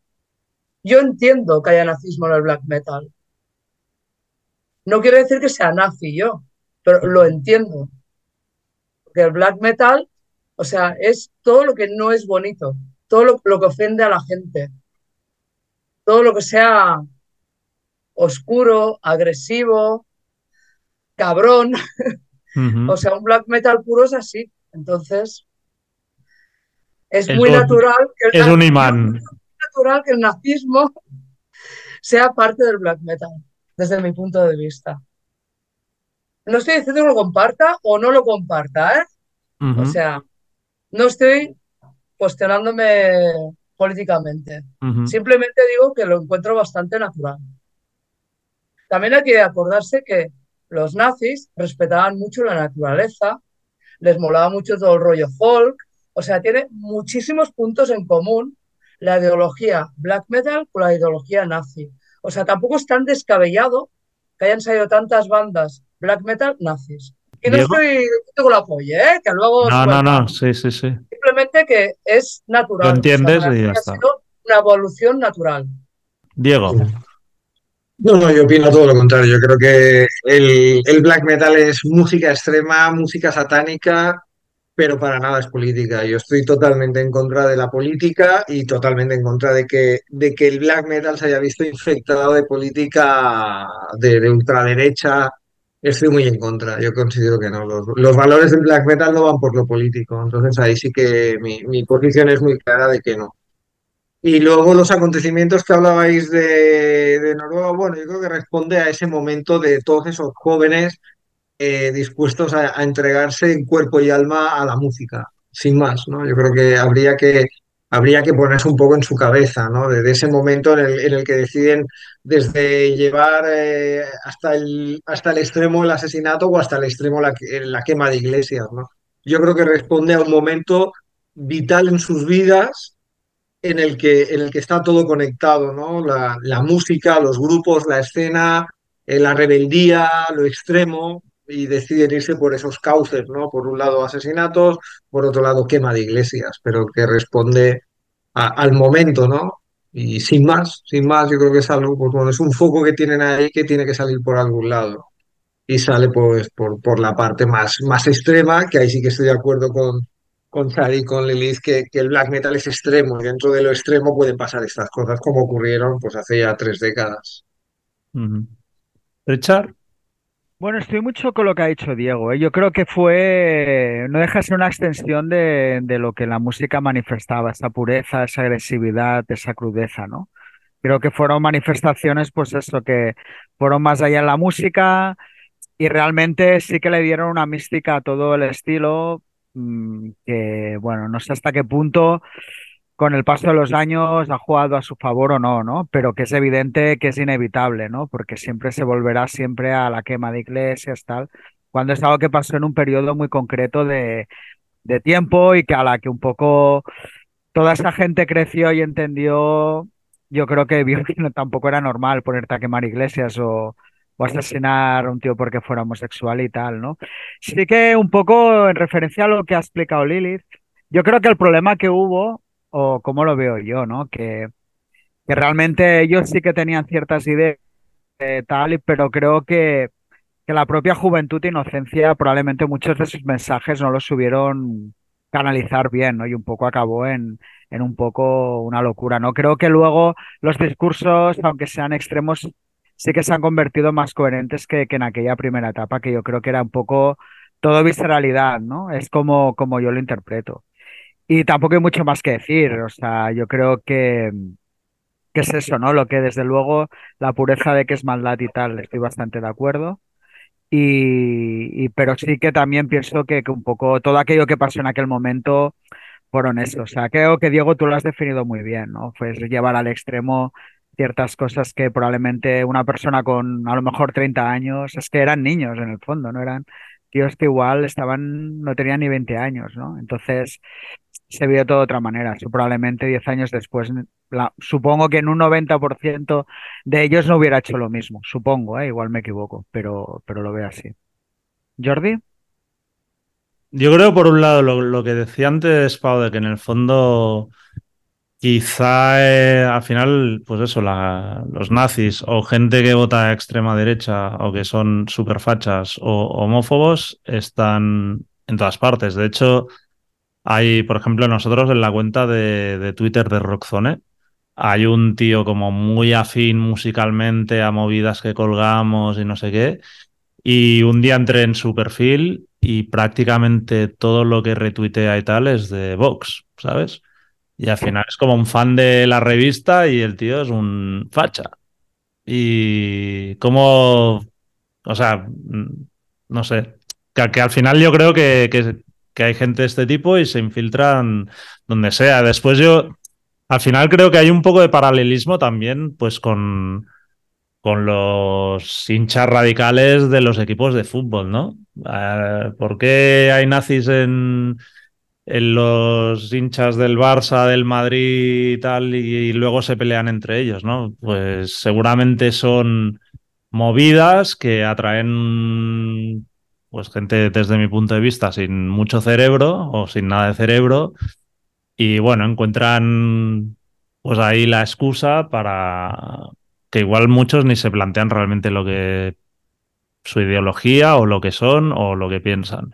yo entiendo que haya nazismo en el black metal. No quiero decir que sea nazi yo, pero lo entiendo. Porque el black metal, o sea, es todo lo que no es bonito, todo lo, lo que ofende a la gente, todo lo que sea oscuro, agresivo, cabrón. o sea, un black metal puro es así. Entonces, es muy natural que el es un imán. natural que el nazismo sea parte del black metal, desde mi punto de vista. No estoy diciendo que lo comparta o no lo comparta, ¿eh? O sea, no estoy cuestionándome políticamente. Simplemente digo que lo encuentro bastante natural. También hay que acordarse que los nazis respetaban mucho la naturaleza, les molaba mucho todo el rollo folk, o sea, tiene muchísimos puntos en común la ideología black metal con la ideología nazi. O sea, tampoco es tan descabellado que hayan salido tantas bandas black metal nazis. Y no estoy con la polla, ¿eh? Que luego... No, no, no, sí, sí, sí. Simplemente que es natural. Lo entiendes y ya está. una evolución natural. Diego. No, no, yo opino todo lo contrario. Yo creo que el, black metal es música extrema, música satánica, pero para nada es política. Yo estoy totalmente en contra de la política y totalmente en contra de que, de que el black metal se haya visto infectado de política de, ultraderecha. Estoy muy en contra. Yo considero que no. Los, valores del black metal no van por lo político. Entonces ahí sí que mi, mi posición es muy clara de que no. Y luego los acontecimientos que hablabais de, Noruega, bueno, yo creo que responde a ese momento de todos esos jóvenes eh, dispuestos a, entregarse en cuerpo y alma a la música, sin más, ¿no? Yo creo que habría que, habría que ponerse un poco en su cabeza, ¿no? De, ese momento en el, que deciden desde llevar eh, hasta, el, hasta el extremo el asesinato o hasta el extremo la, la quema de iglesias, ¿no? Yo creo que responde a un momento vital en sus vidas en el que, en el que está todo conectado, ¿no? La, música, los grupos, la escena, eh, la rebeldía, lo extremo, y deciden irse por esos cauces, ¿no? Por un lado asesinatos, por otro lado quema de iglesias, pero que responde al momento, ¿no? Y sin más, sin más, yo creo que es algo, pues bueno, es un foco que tienen ahí que tiene que salir por algún lado. Y sale pues por, por la parte más, más extrema, que ahí sí que estoy de acuerdo con, con y con Lilith que, el black metal es extremo y dentro de lo extremo pueden pasar estas cosas como ocurrieron pues hace ya tres décadas. Richard. Bueno, estoy mucho con lo que ha dicho Diego. ¿eh? Yo creo que fue, no deja de ser una extensión de, de lo que la música manifestaba, esa pureza, esa agresividad, esa crudeza, ¿no? Creo que fueron manifestaciones, pues eso, que fueron más allá en la música y realmente sí que le dieron una mística a todo el estilo, que bueno, no sé hasta qué punto con el paso de los años ha jugado a su favor o no, ¿no? Pero que es evidente que es inevitable, ¿no? Porque siempre se volverá siempre a la quema de iglesias, tal, cuando es algo que pasó en un periodo muy concreto de, de tiempo y que a la que un poco toda esa gente creció y entendió, yo creo que vio que no, tampoco era normal ponerte a quemar iglesias o, o asesinar a un tío porque fuera homosexual y tal, ¿no? Sí que un poco en referencia a lo que ha explicado Lilith, yo creo que el problema que hubo, o como lo veo yo, ¿no? Que, que realmente ellos sí que tenían ciertas ideas eh, tal, pero creo que, que la propia juventud e inocencia, probablemente muchos de sus mensajes no los supieron canalizar bien, ¿no? Y un poco acabó en, en un poco una locura, ¿no? Creo que luego los discursos, aunque sean extremos, sí que se han convertido más coherentes que, que en aquella primera etapa, que yo creo que era un poco todo visceralidad, ¿no? Es como, como yo lo interpreto. Y tampoco hay mucho más que decir, o sea, yo creo que, que es eso, ¿no? Lo que desde luego la pureza de que es maldad y tal, estoy bastante de acuerdo. Y, pero sí que también pienso que, que un poco todo aquello que pasó en aquel momento fueron eso. O sea, creo que Diego tú lo has definido muy bien, ¿no? Pues llevar al extremo ciertas cosas que probablemente una persona con a lo mejor 30 años, es que eran niños en el fondo, ¿no? Eran tíos que igual estaban, no tenían ni 20 años, ¿no? Entonces se vio todo de otra manera. Probablemente 10 años después, supongo que en un 90% de ellos no hubiera hecho lo mismo. Supongo, ¿eh? Igual me equivoco, pero, pero lo veo así. Jordi, Yo creo, por un lado, lo, lo que decía antes, Pau, de que en el fondo quizá eh, al final, pues eso, los nazis o gente que vota a extrema derecha o que son superfachas o homófobos están en todas partes. De hecho, hay, por ejemplo, nosotros en la cuenta de, de Twitter de Rockzone, hay un tío como muy afín musicalmente a movidas que colgamos y no sé qué. Y un día entré en su perfil y prácticamente todo lo que retuitea y tal es de Vox, ¿sabes? Y al final es como un fan de la revista y el tío es un facha. Y como, o sea, mm, no sé, que, al final yo creo que, que, que hay gente de este tipo y se infiltran donde sea. Después yo, al final creo que hay un poco de paralelismo también, pues con con los hinchas radicales de los equipos de fútbol, ¿no? Eh, ¿Por qué hay nazis en, en los hinchas del Barça, del Madrid y tal, y, luego se pelean entre ellos, ¿no? Pues seguramente son movidas que atraen pues gente desde mi punto de vista sin mucho cerebro o sin nada de cerebro y bueno, encuentran pues ahí la excusa para que igual muchos ni se plantean realmente lo que su ideología o lo que son o lo que piensan.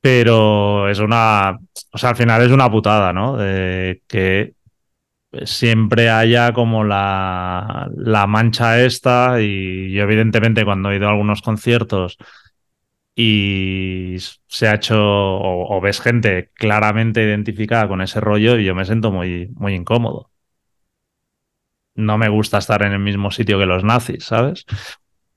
Pero es una, o sea, al final es una putada, ¿no? De que siempre haya como la, la mancha esta y yo evidentemente cuando he ido a algunos conciertos y se ha hecho o, o ves gente claramente identificada con ese rollo y yo me siento muy, muy incómodo no me gusta estar en el mismo sitio que los nazis, ¿sabes?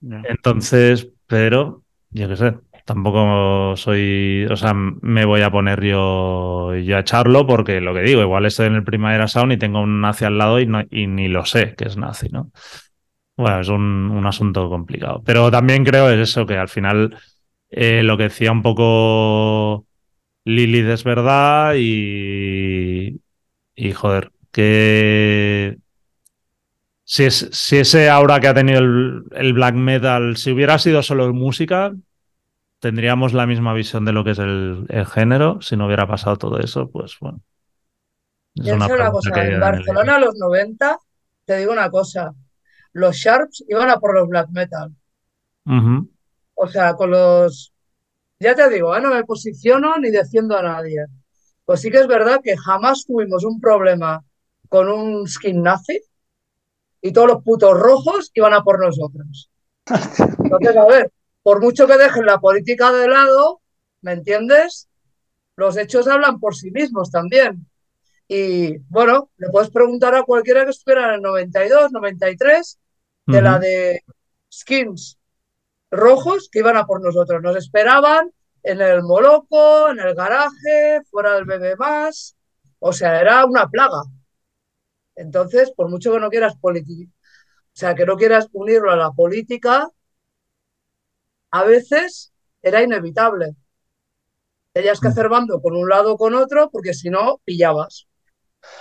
Entonces, pero yo qué sé, tampoco soy, o sea, me voy a poner yo, a echarlo porque lo que digo, igual estoy en el Primavera Sound y tengo un nazi al lado y, no, y ni lo sé que es nazi, ¿no? Bueno, es un, un asunto complicado. Pero también creo es eso, que al final eh, lo que decía un poco Lilith es verdad y, y joder, que si, es, si ese aura que ha tenido el, el, black metal, si hubiera sido solo música, tendríamos la misma visión de lo que es el, el género. Si no hubiera pasado todo eso, pues bueno. Es una, una cosa, en Barcelona a los 90, te digo una cosa, los Sharps iban a por los black metal. Uh -huh. O sea, con los... Ya te digo, ¿eh? no me posiciono ni defiendo a nadie. Pues sí que es verdad que jamás tuvimos un problema con un skin nazi y todos los putos rojos iban a por nosotros. Entonces, a ver, por mucho que dejen la política de lado, ¿me entiendes? Los hechos hablan por sí mismos también. Y bueno, le puedes preguntar a cualquiera que estuviera en el 92, 93, de la de skins rojos que iban a por nosotros. Nos esperaban en el Moloco, en el garaje, fuera del bebé más. O sea, era una plaga. Entonces, por mucho que no quieras política, o sea, que no quieras unirlo a la política, a veces era inevitable. Tenías que hacer bando con un lado o con otro, porque si no, pillabas.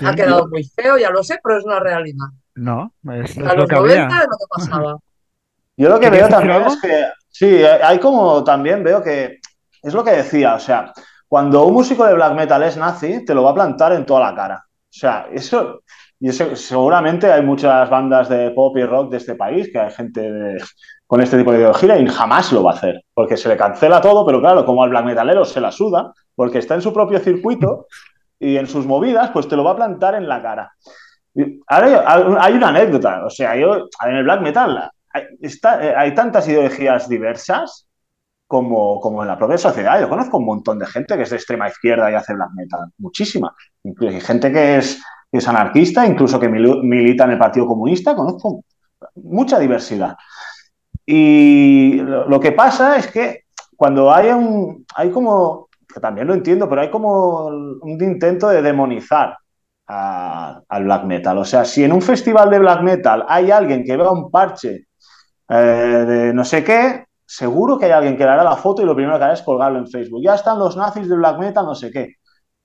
Ha quedado muy feo, ya lo sé, pero es una realidad. No, es, A lo los que 90 había. es lo que pasaba. Yo lo que ¿Querías veo también algo? es que, sí, hay como también veo que, es lo que decía, o sea, cuando un músico de black metal es nazi, te lo va a plantar en toda la cara. O sea, eso, y eso seguramente hay muchas bandas de pop y rock de este país, que hay gente de- con este tipo de ideología y jamás lo va a hacer, porque se le cancela todo, pero claro, como al black metalero se la suda, porque está en su propio circuito y en sus movidas, pues te lo va a plantar en la cara. Ahora hay- una anécdota, o sea, yo en el black metal eh, hay tantas ideologías diversas como, como en la propia sociedad. Yo conozco un montón de gente que es de extrema izquierda y hace black metal, muchísima. Incluso gente que es, que es anarquista, incluso que mil- milita en el Partido Comunista, conozco mucha diversidad. Y lo, lo que pasa es que cuando hay un, hay como, también lo entiendo, pero hay como un intento de demonizar al black metal. O sea, si en un festival de black metal hay alguien que vea un parche eh, de no sé qué, seguro que hay alguien que le hará la foto y lo primero que hará es colgarlo en Facebook. Ya están los nazis de black metal, no sé qué.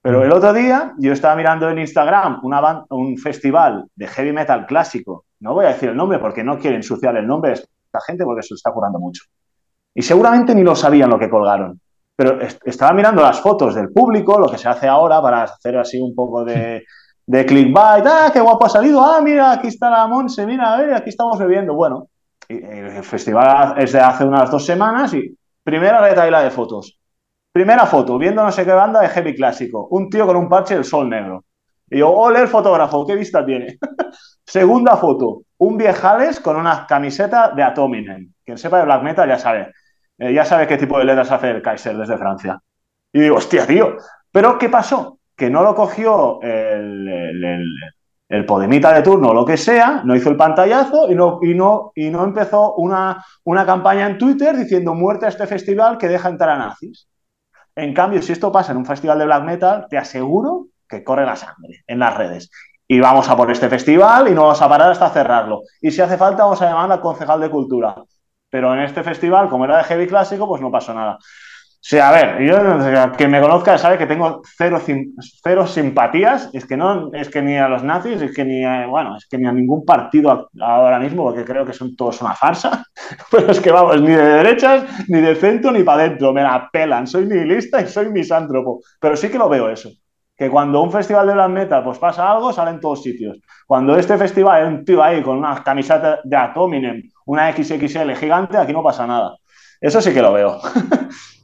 Pero el otro día yo estaba mirando en Instagram una un festival de heavy metal clásico. No voy a decir el nombre porque no quiero ensuciar el nombre esta gente porque se lo está curando mucho. Y seguramente ni lo sabían lo que colgaron. Pero est- estaba mirando las fotos del público, lo que se hace ahora para hacer así un poco de, de clickbait. ¡Ah, qué guapo ha salido! ¡Ah, mira, aquí está la Monse! Mira, a ver, aquí estamos bebiendo. Bueno, el festival es de hace unas dos semanas y primera retaila de fotos. Primera foto, viendo no sé qué banda de heavy clásico. Un tío con un parche del sol negro. Y yo, ole el fotógrafo, qué vista tiene. Segunda foto, un viejales con una camiseta de Atominen. Quien sepa de black metal ya sabe. Eh, ya sabe qué tipo de letras hace el Kaiser desde Francia. Y digo, hostia, tío. Pero ¿qué pasó? Que no lo cogió el, el, Podemita de turno o lo que sea, no hizo el pantallazo y no, y no, y no empezó una, una campaña en Twitter diciendo muerte a este festival que deja entrar a nazis. En cambio, si esto pasa en un festival de black metal, te aseguro que corre la sangre en las redes. Y vamos a por este festival y no vamos a parar hasta cerrarlo. Y si hace falta, vamos a llamar al concejal de cultura. Pero en este festival, como era de heavy clásico, pues no pasó nada. O sea, a ver, yo, quien me conozca sabe que tengo cero, cero simpatías. Es que no, es que ni a los nazis, es que ni a, bueno, es que ni a ningún partido ahora mismo, porque creo que son todos una farsa. Pero es que vamos, ni de derechas, ni de centro, ni para adentro. Me la pelan. Soy nihilista y soy misántropo. Pero sí que lo veo eso. Que cuando un festival de black metal pues pasa algo, sale en todos sitios. Cuando este festival hay un tío ahí con una camiseta de Atominem, una XXL gigante, aquí no pasa nada. Eso sí que lo veo.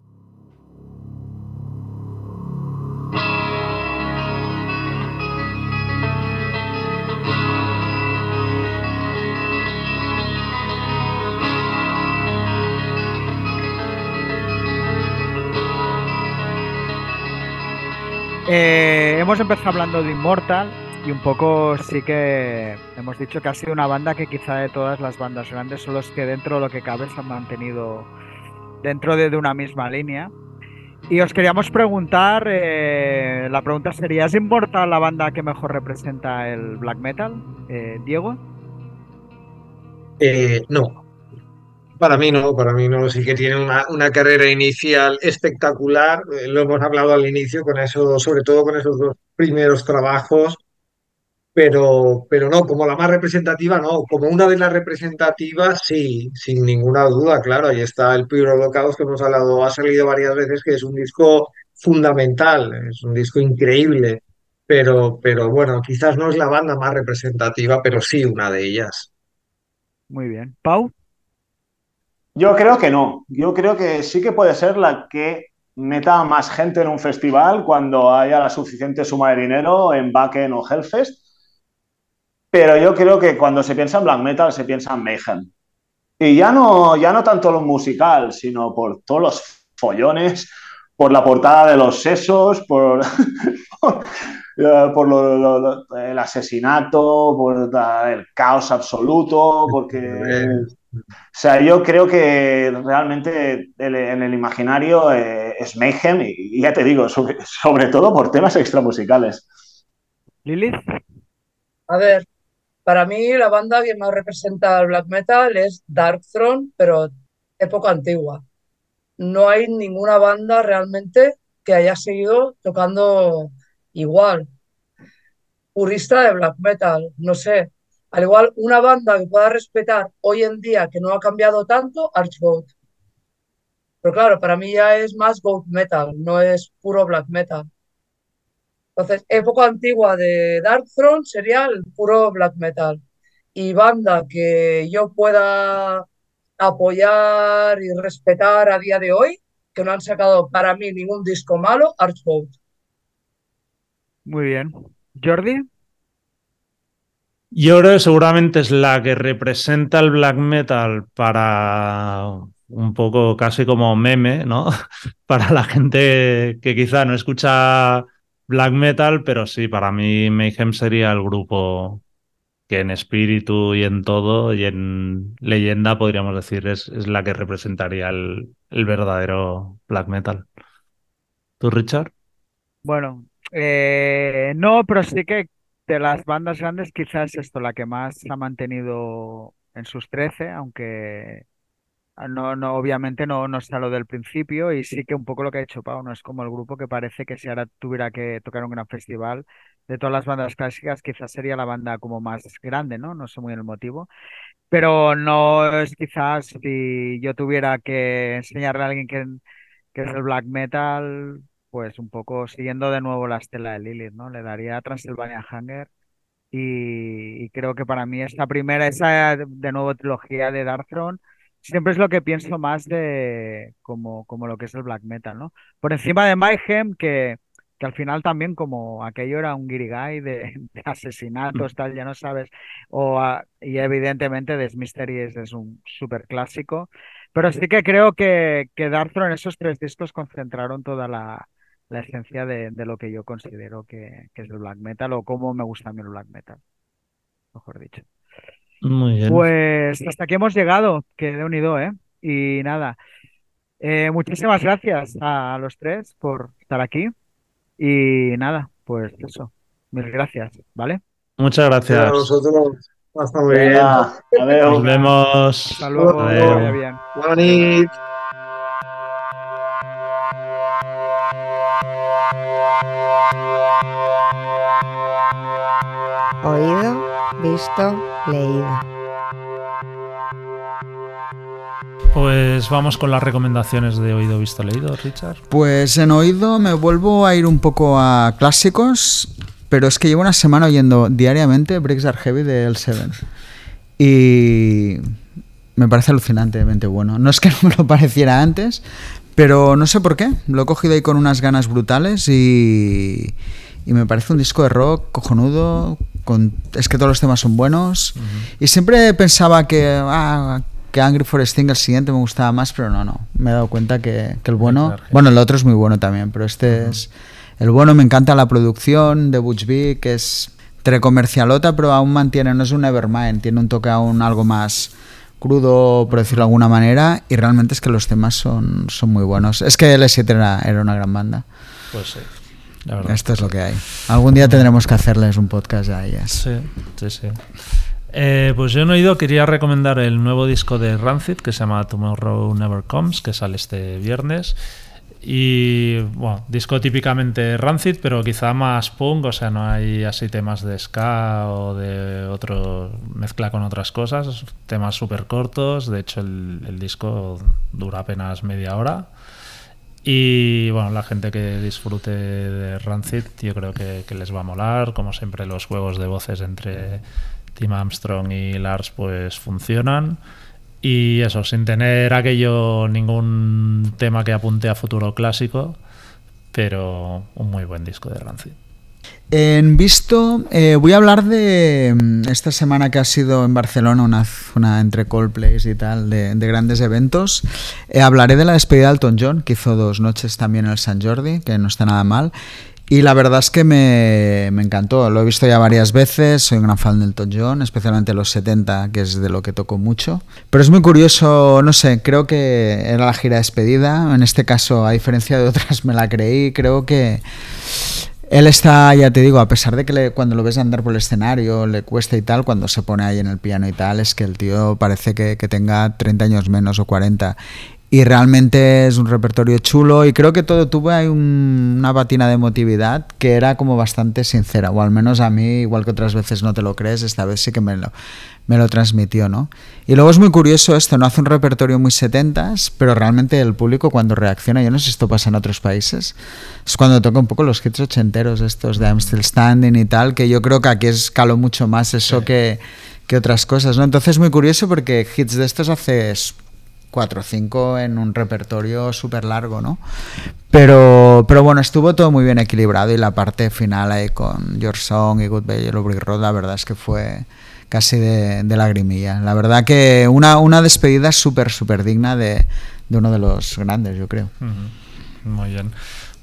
Eh, hemos empezado hablando de Immortal y un poco sí que hemos dicho que ha sido una banda que quizá de todas las bandas grandes son los que dentro de lo que cabe se han mantenido dentro de, una misma línea. Y os queríamos preguntar, eh, la pregunta sería, ¿es Immortal la banda que mejor representa el black metal? Eh, Diego. No, para mí no, para mí no. Sí que tiene una, carrera inicial espectacular. eh, lo hemos hablado al inicio, con eso, sobre todo con esos dos primeros trabajos. Pero, pero no, como la más representativa, no. Como una de las representativas, sí, sin ninguna duda, claro. Ahí está el Pure Holocaust que hemos hablado, ha salido varias veces, que es un disco fundamental, es un disco increíble. Pero, pero bueno, quizás no es la banda más representativa, pero sí una de ellas. Muy bien. Pau. Yo creo que no. Yo creo que sí que puede ser la que meta más gente en un festival cuando haya la suficiente suma de dinero en Wacken o Hellfest. Pero yo creo que cuando se piensa en black metal se piensa en Mayhem. Y ya no, ya no tanto lo musical, sino por todos los follones, por la portada de los sesos, por, eh, por lo- lo- lo- el asesinato, por el caos absoluto, porque... O sea, yo creo que realmente el- en el imaginario eh, es Mayhem y, y ya te digo, sobre, sobre todo por temas extramusicales. Lilith, A ver, para mí la banda que más representa al black metal es Darkthrone, pero época antigua. No hay ninguna banda realmente que haya seguido tocando igual. Purista de black metal, no sé. Al igual, una banda que pueda respetar hoy en día, que no ha cambiado tanto, Archgoat. Pero claro, para mí ya es más goat metal, no es puro black metal. Entonces, época antigua de Darkthrone sería el puro black metal. Y banda que yo pueda apoyar y respetar a día de hoy, que no han sacado para mí ningún disco malo, Archgoat. muy bien. Jordi, Yo creo que seguramente es la que representa el black metal para un poco casi como meme, ¿no? Para la gente que quizá no escucha black metal, pero sí, para mí Mayhem sería el grupo que en espíritu y en todo y en leyenda podríamos decir es, la que representaría el, el verdadero black metal. ¿Tú, Richard? bueno, eh, no, pero sí que de las bandas grandes quizás esto, la que más ha mantenido en sus 13, aunque no, no, obviamente no, no está lo del principio y sí que un poco lo que ha hecho Pau, no es como el grupo que parece que si ahora tuviera que tocar un gran festival, de todas las bandas clásicas quizás sería la banda como más grande, ¿no? No sé muy el motivo. Pero no es quizás si yo tuviera que enseñarle a alguien que, que es el black metal, pues un poco siguiendo de nuevo la estela de Lilith, ¿no? Le daría Transylvania Hunger y, y creo que para mí esta primera, esa de nuevo trilogía de Darkthrone, siempre es lo que pienso más de como, como lo que es el black metal, ¿no? Por encima de Mayhem, que, que al final también como aquello era un guirigay de, de asesinatos, tal, ya no sabes, o, y evidentemente Des Mysteries es un súper clásico, pero sí que creo que, que Darkthrone esos tres discos concentraron toda la, la esencia de, de lo que yo considero que, que es el black metal o cómo me gusta a mí el black metal, mejor dicho. Muy bien. Pues hasta aquí hemos llegado, que de unido, ¿eh? Y nada, eh, muchísimas gracias a los tres por estar aquí y nada, pues eso, mil gracias, ¿vale? Muchas A gracias. vosotros. Muy bien. Venga, adeu. Nos vemos. Hasta luego, Adeu. vaya visto, leído. Pues vamos con las recomendaciones de oído, visto, leído, Richard. Pues en oído me vuelvo a ir un poco a clásicos, pero es que llevo una semana oyendo diariamente Breaks Are Heavy de El Seven. Y me parece alucinantemente bueno. No es que no me lo pareciera antes, pero no sé por qué. Lo he cogido ahí con unas ganas brutales y, y me parece un disco de rock cojonudo. Con, es que todos los temas son buenos. Y siempre pensaba que, ah, que Angry Forest Thing, el siguiente, me gustaba más, pero no, no. Me he dado cuenta que, que el bueno. Bueno, el otro es muy bueno también, pero este es. El bueno me encanta la producción de Butch Vig, que es entre comercialota, pero aún mantiene, no es un Nevermind, tiene un toque aún algo más crudo, por decirlo de alguna manera, y realmente es que los temas son, son muy buenos. Es que L7 era, era una gran banda. Pues sí, la verdad. Esto es lo que hay. Algún día tendremos que hacerles un podcast a ellas. Sí, sí, sí. Eh, pues yo no he oído, quería recomendar el nuevo disco de Rancid que se llama Tomorrow Never Comes, que sale este viernes. Y bueno, disco típicamente Rancid, pero quizá más punk, o sea, no hay así temas de ska o de otro mezcla con otras cosas, temas súper cortos. De hecho, el, el disco dura apenas media hora. Y bueno, la gente que disfrute de Rancid, yo creo que, les va a molar. Como siempre, los juegos de voces entre Tim Armstrong y Lars pues funcionan. Y eso, sin tener aquello, ningún tema que apunte a futuro clásico, pero un muy buen disco de Rancid. En visto, eh, voy a hablar de mm, esta semana que ha sido en Barcelona, una, una entre Coldplays y tal, de, de grandes eventos. Eh, hablaré de la despedida de Elton John, que hizo dos noches también en el San Jordi, que no está nada mal. Y la verdad es que me, me encantó, lo he visto ya varias veces, soy un gran fan de Elton John, especialmente los 70, que es de lo que toco mucho. Pero es muy curioso, no sé, creo que era la gira despedida, en este caso, a diferencia de otras, me la creí, creo que él está, ya te digo, a pesar de que cuando lo ves andar por el escenario le cuesta y tal, cuando se pone ahí en el piano y tal, es que el tío parece que, tenga 30 años menos o 40. Y realmente es un repertorio chulo y creo que todo tuvo ahí un- una patina de emotividad que era como bastante sincera, o al menos a mí, igual que otras veces no te lo crees, esta vez sí que me lo, me lo transmitió, ¿no? Y luego es muy curioso esto, no hace un repertorio muy setentas, pero realmente el público cuando reacciona, yo no sé si esto pasa en otros países, es cuando toca un poco los hits ochenteros estos de I'm Still Standing y tal, que yo creo que aquí escaló mucho más eso que, que otras cosas, ¿no? Entonces es muy curioso porque hits de estos haces cuatro o cinco en un repertorio súper largo, ¿no? Pero, pero bueno, estuvo todo muy bien equilibrado y la parte final ahí con Your Song y Goodbye Yellow Brick Road, la verdad es que fue casi de, de lagrimilla. La verdad que una, una despedida súper, súper digna de, de uno de los grandes, yo creo. Muy bien.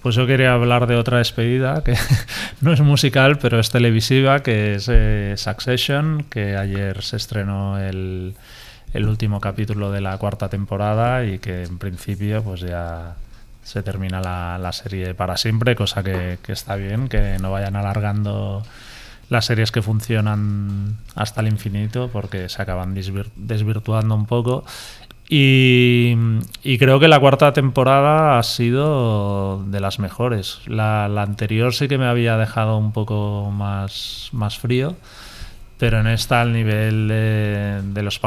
Pues yo quería hablar de otra despedida que no es musical, pero es televisiva, que es eh, Succession, que ayer se estrenó el, el último capítulo de la cuarta temporada y que en principio pues ya se termina la, la serie para siempre, cosa que, que está bien, que no vayan alargando las series que funcionan hasta el infinito porque se acaban desvir- desvirtuando un poco. Y, creo que la cuarta temporada ha sido de las mejores. La, anterior sí que me había dejado un poco más, más frío, pero en esta al nivel de, los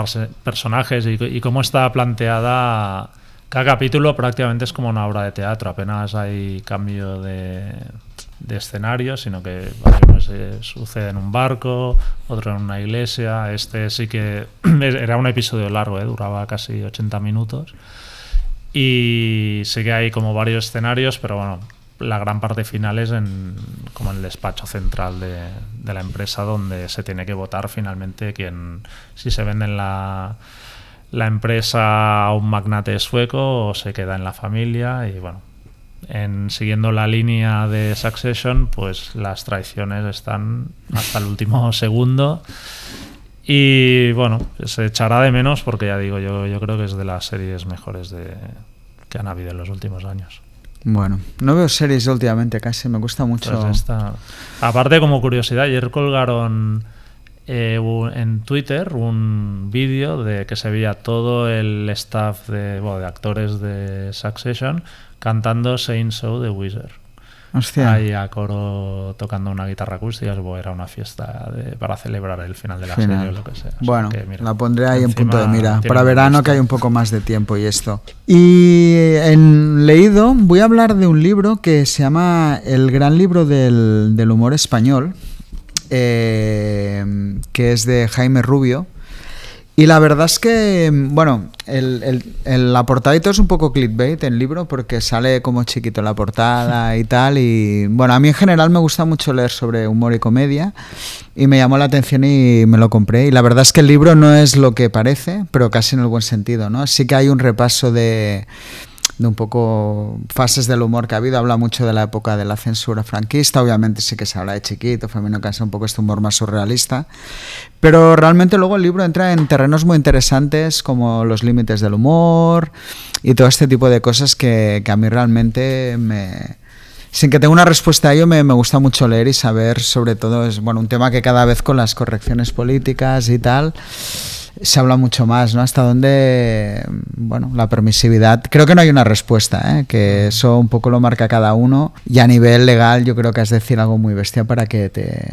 personajes y, y cómo está planteada, cada capítulo prácticamente es como una obra de teatro, apenas hay cambio de, de escenario, sino que pues, eh, sucede en un barco, otro en una iglesia. Este sí que era un episodio largo, eh, duraba casi 80 minutos. Y sí que hay como varios escenarios, pero bueno, la gran parte final es en, como en el despacho central de, de la empresa donde se tiene que votar finalmente quién, si se venden la, la empresa a un magnate sueco o se queda en la familia y bueno, en, siguiendo la línea de Succession, pues las traiciones están hasta el último segundo. Y bueno, se echará de menos porque ya digo, yo, yo creo que es de las series mejores de, que han habido en los últimos años. Bueno, no veo series últimamente casi, me gusta mucho. Pues esta- Aparte, como curiosidad, ayer colgaron eh, un- en Twitter un vídeo de que se veía todo el staff de, bueno, de actores de Succession cantando Saint So de Wizard. Hostia. Ahí a coro tocando una guitarra acústica, era una fiesta de- para celebrar el final de la Final. serie o lo que sea. O sea Bueno, que, mira, la pondré ahí en punto de mira. Para verano que hay un poco más de tiempo y esto. Y en leído voy a hablar de un libro que se llama El gran libro del, del humor español, eh, que es de Jaime Rubio. Y la verdad es que, bueno, el, el- el- la portadita es un poco clickbait el libro porque sale como chiquito la portada y tal. Y bueno, a mí en general me gusta mucho leer sobre humor y comedia y me llamó la atención y me lo compré. Y la verdad es que el libro no es lo que parece, pero casi en el buen sentido, ¿no? Sí que hay un repaso de de un poco fases del humor que ha habido. Habla mucho de la época de la censura franquista, obviamente sí que se habla de chiquito, Femino Casa, un poco este humor más surrealista. Pero realmente luego el libro entra en terrenos muy interesantes como los límites del humor y todo este tipo de cosas que, que a mí realmente me, sin que tenga una respuesta a ello, me, me gusta mucho leer y saber, sobre todo, es bueno un tema que cada vez con las correcciones políticas y tal se habla mucho más, ¿no? Hasta dónde, bueno, la permisividad, creo que no hay una respuesta, ¿eh? que eso un poco lo marca cada uno y a nivel legal yo creo que has de decir algo muy bestia para que te,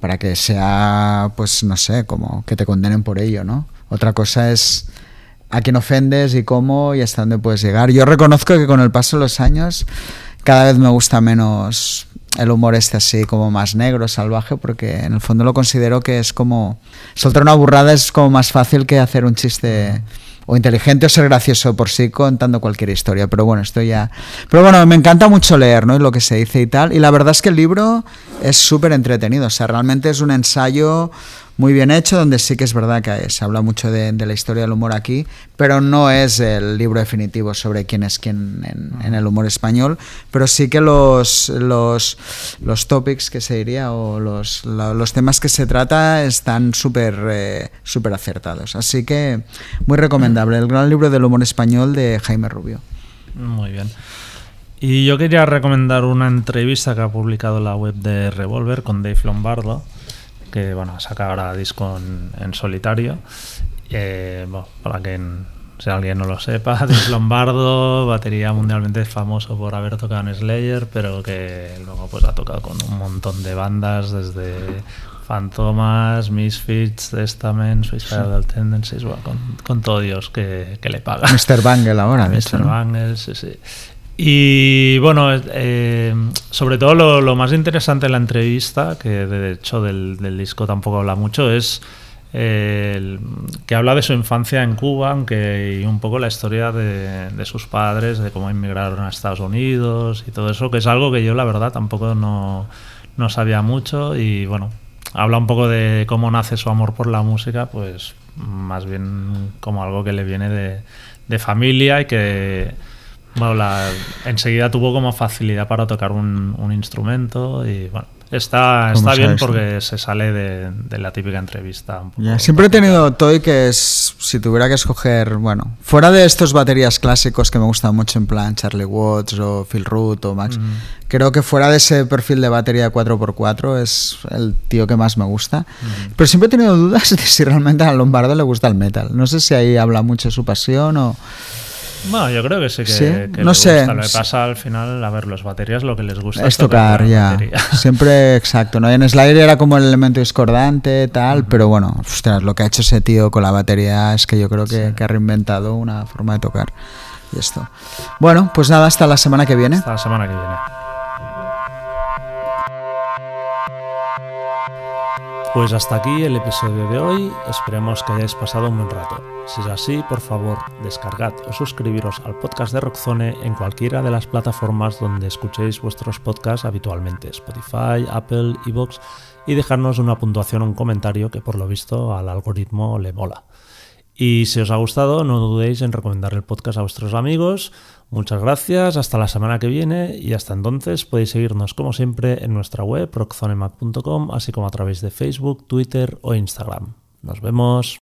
para que sea, pues no sé, como que te condenen por ello, ¿no? Otra cosa es a quién ofendes y cómo y hasta dónde puedes llegar. Yo reconozco que con el paso de los años cada vez me gusta menos el humor este así como más negro, salvaje, porque en el fondo lo considero que es como soltar una burrada es como más fácil que hacer un chiste o inteligente o ser gracioso por sí contando cualquier historia. Pero bueno, esto ya. Pero bueno, me encanta mucho leer, ¿no? Y lo que se dice y tal. Y la verdad es que el libro es súper entretenido. O sea, realmente es un ensayo muy bien hecho, donde sí que es verdad que se habla mucho de, la historia del humor aquí, pero no es el libro definitivo sobre quién es quién en, el humor español, pero sí que los, los, los topics que se diría o los, los temas que se trata están súper eh, súper acertados. Así que muy recomendable, el gran libro del humor español de Jaime Rubio. Muy bien. Y yo quería recomendar una entrevista que ha publicado la web de Revolver con Dave Lombardo que bueno, saca ahora disco en, solitario. Eh, para que si alguien no lo sepa, Dave Lombardo, batería mundialmente famoso por haber tocado en Slayer, pero que luego pues ha tocado con un montón de bandas, desde Fantomas, Misfits, Testament, Suicidal Tendencies, con, con todo Dios que, que le paga. Mr. Bangle ahora, Mr. Bangle, sí, sí. Y bueno, eh, sobre todo lo, más interesante de la entrevista, que de hecho del, disco tampoco habla mucho, es eh, que habla de su infancia en Cuba, aunque y un poco la historia de, sus padres, de cómo inmigraron a Estados Unidos y todo eso, que es algo que yo la verdad tampoco no, no sabía mucho. Y bueno, habla un poco de cómo nace su amor por la música, pues más bien como algo que le viene de, de familia y que bueno, la, enseguida tuvo como facilidad para tocar un, un instrumento y bueno, Está, está bien porque se sale de, la típica entrevista. siempre he tenido Toy que es, si tuviera que escoger, bueno, fuera de estos baterías clásicos que me gustan mucho en plan Charlie Watts o Phil Root o Max, creo que fuera de ese perfil de batería 4x4 es el tío que más me gusta. Pero siempre he tenido dudas de si realmente a Lombardo le gusta el metal. No sé si ahí habla mucho de su pasión o... Bueno, yo creo que sí que, no sé. Lo que pasa al final, a ver, los baterías lo que les gusta es tocar, ya. Siempre exacto, ¿no? en Slayer era como el elemento discordante, tal, pero bueno, lo que ha hecho ese tío con la batería es que yo creo que, que ha reinventado una forma de tocar. Y esto. Bueno, pues nada, hasta la semana que viene. Hasta la semana que viene. Pues hasta aquí el episodio de hoy, esperemos que hayáis pasado un buen rato. Si es así, por favor, descargad o suscribiros al podcast de Rockzone en cualquiera de las plataformas donde escuchéis vuestros podcasts habitualmente, Spotify, Apple, Evox, y dejarnos una puntuación o un comentario que por lo visto al algoritmo le mola. Y si os ha gustado, no dudéis en recomendar el podcast a vuestros amigos. Muchas gracias, hasta la semana que viene y hasta entonces podéis seguirnos como siempre en nuestra web rockzonemac.com, así como a través de Facebook, Twitter o Instagram. Nos vemos.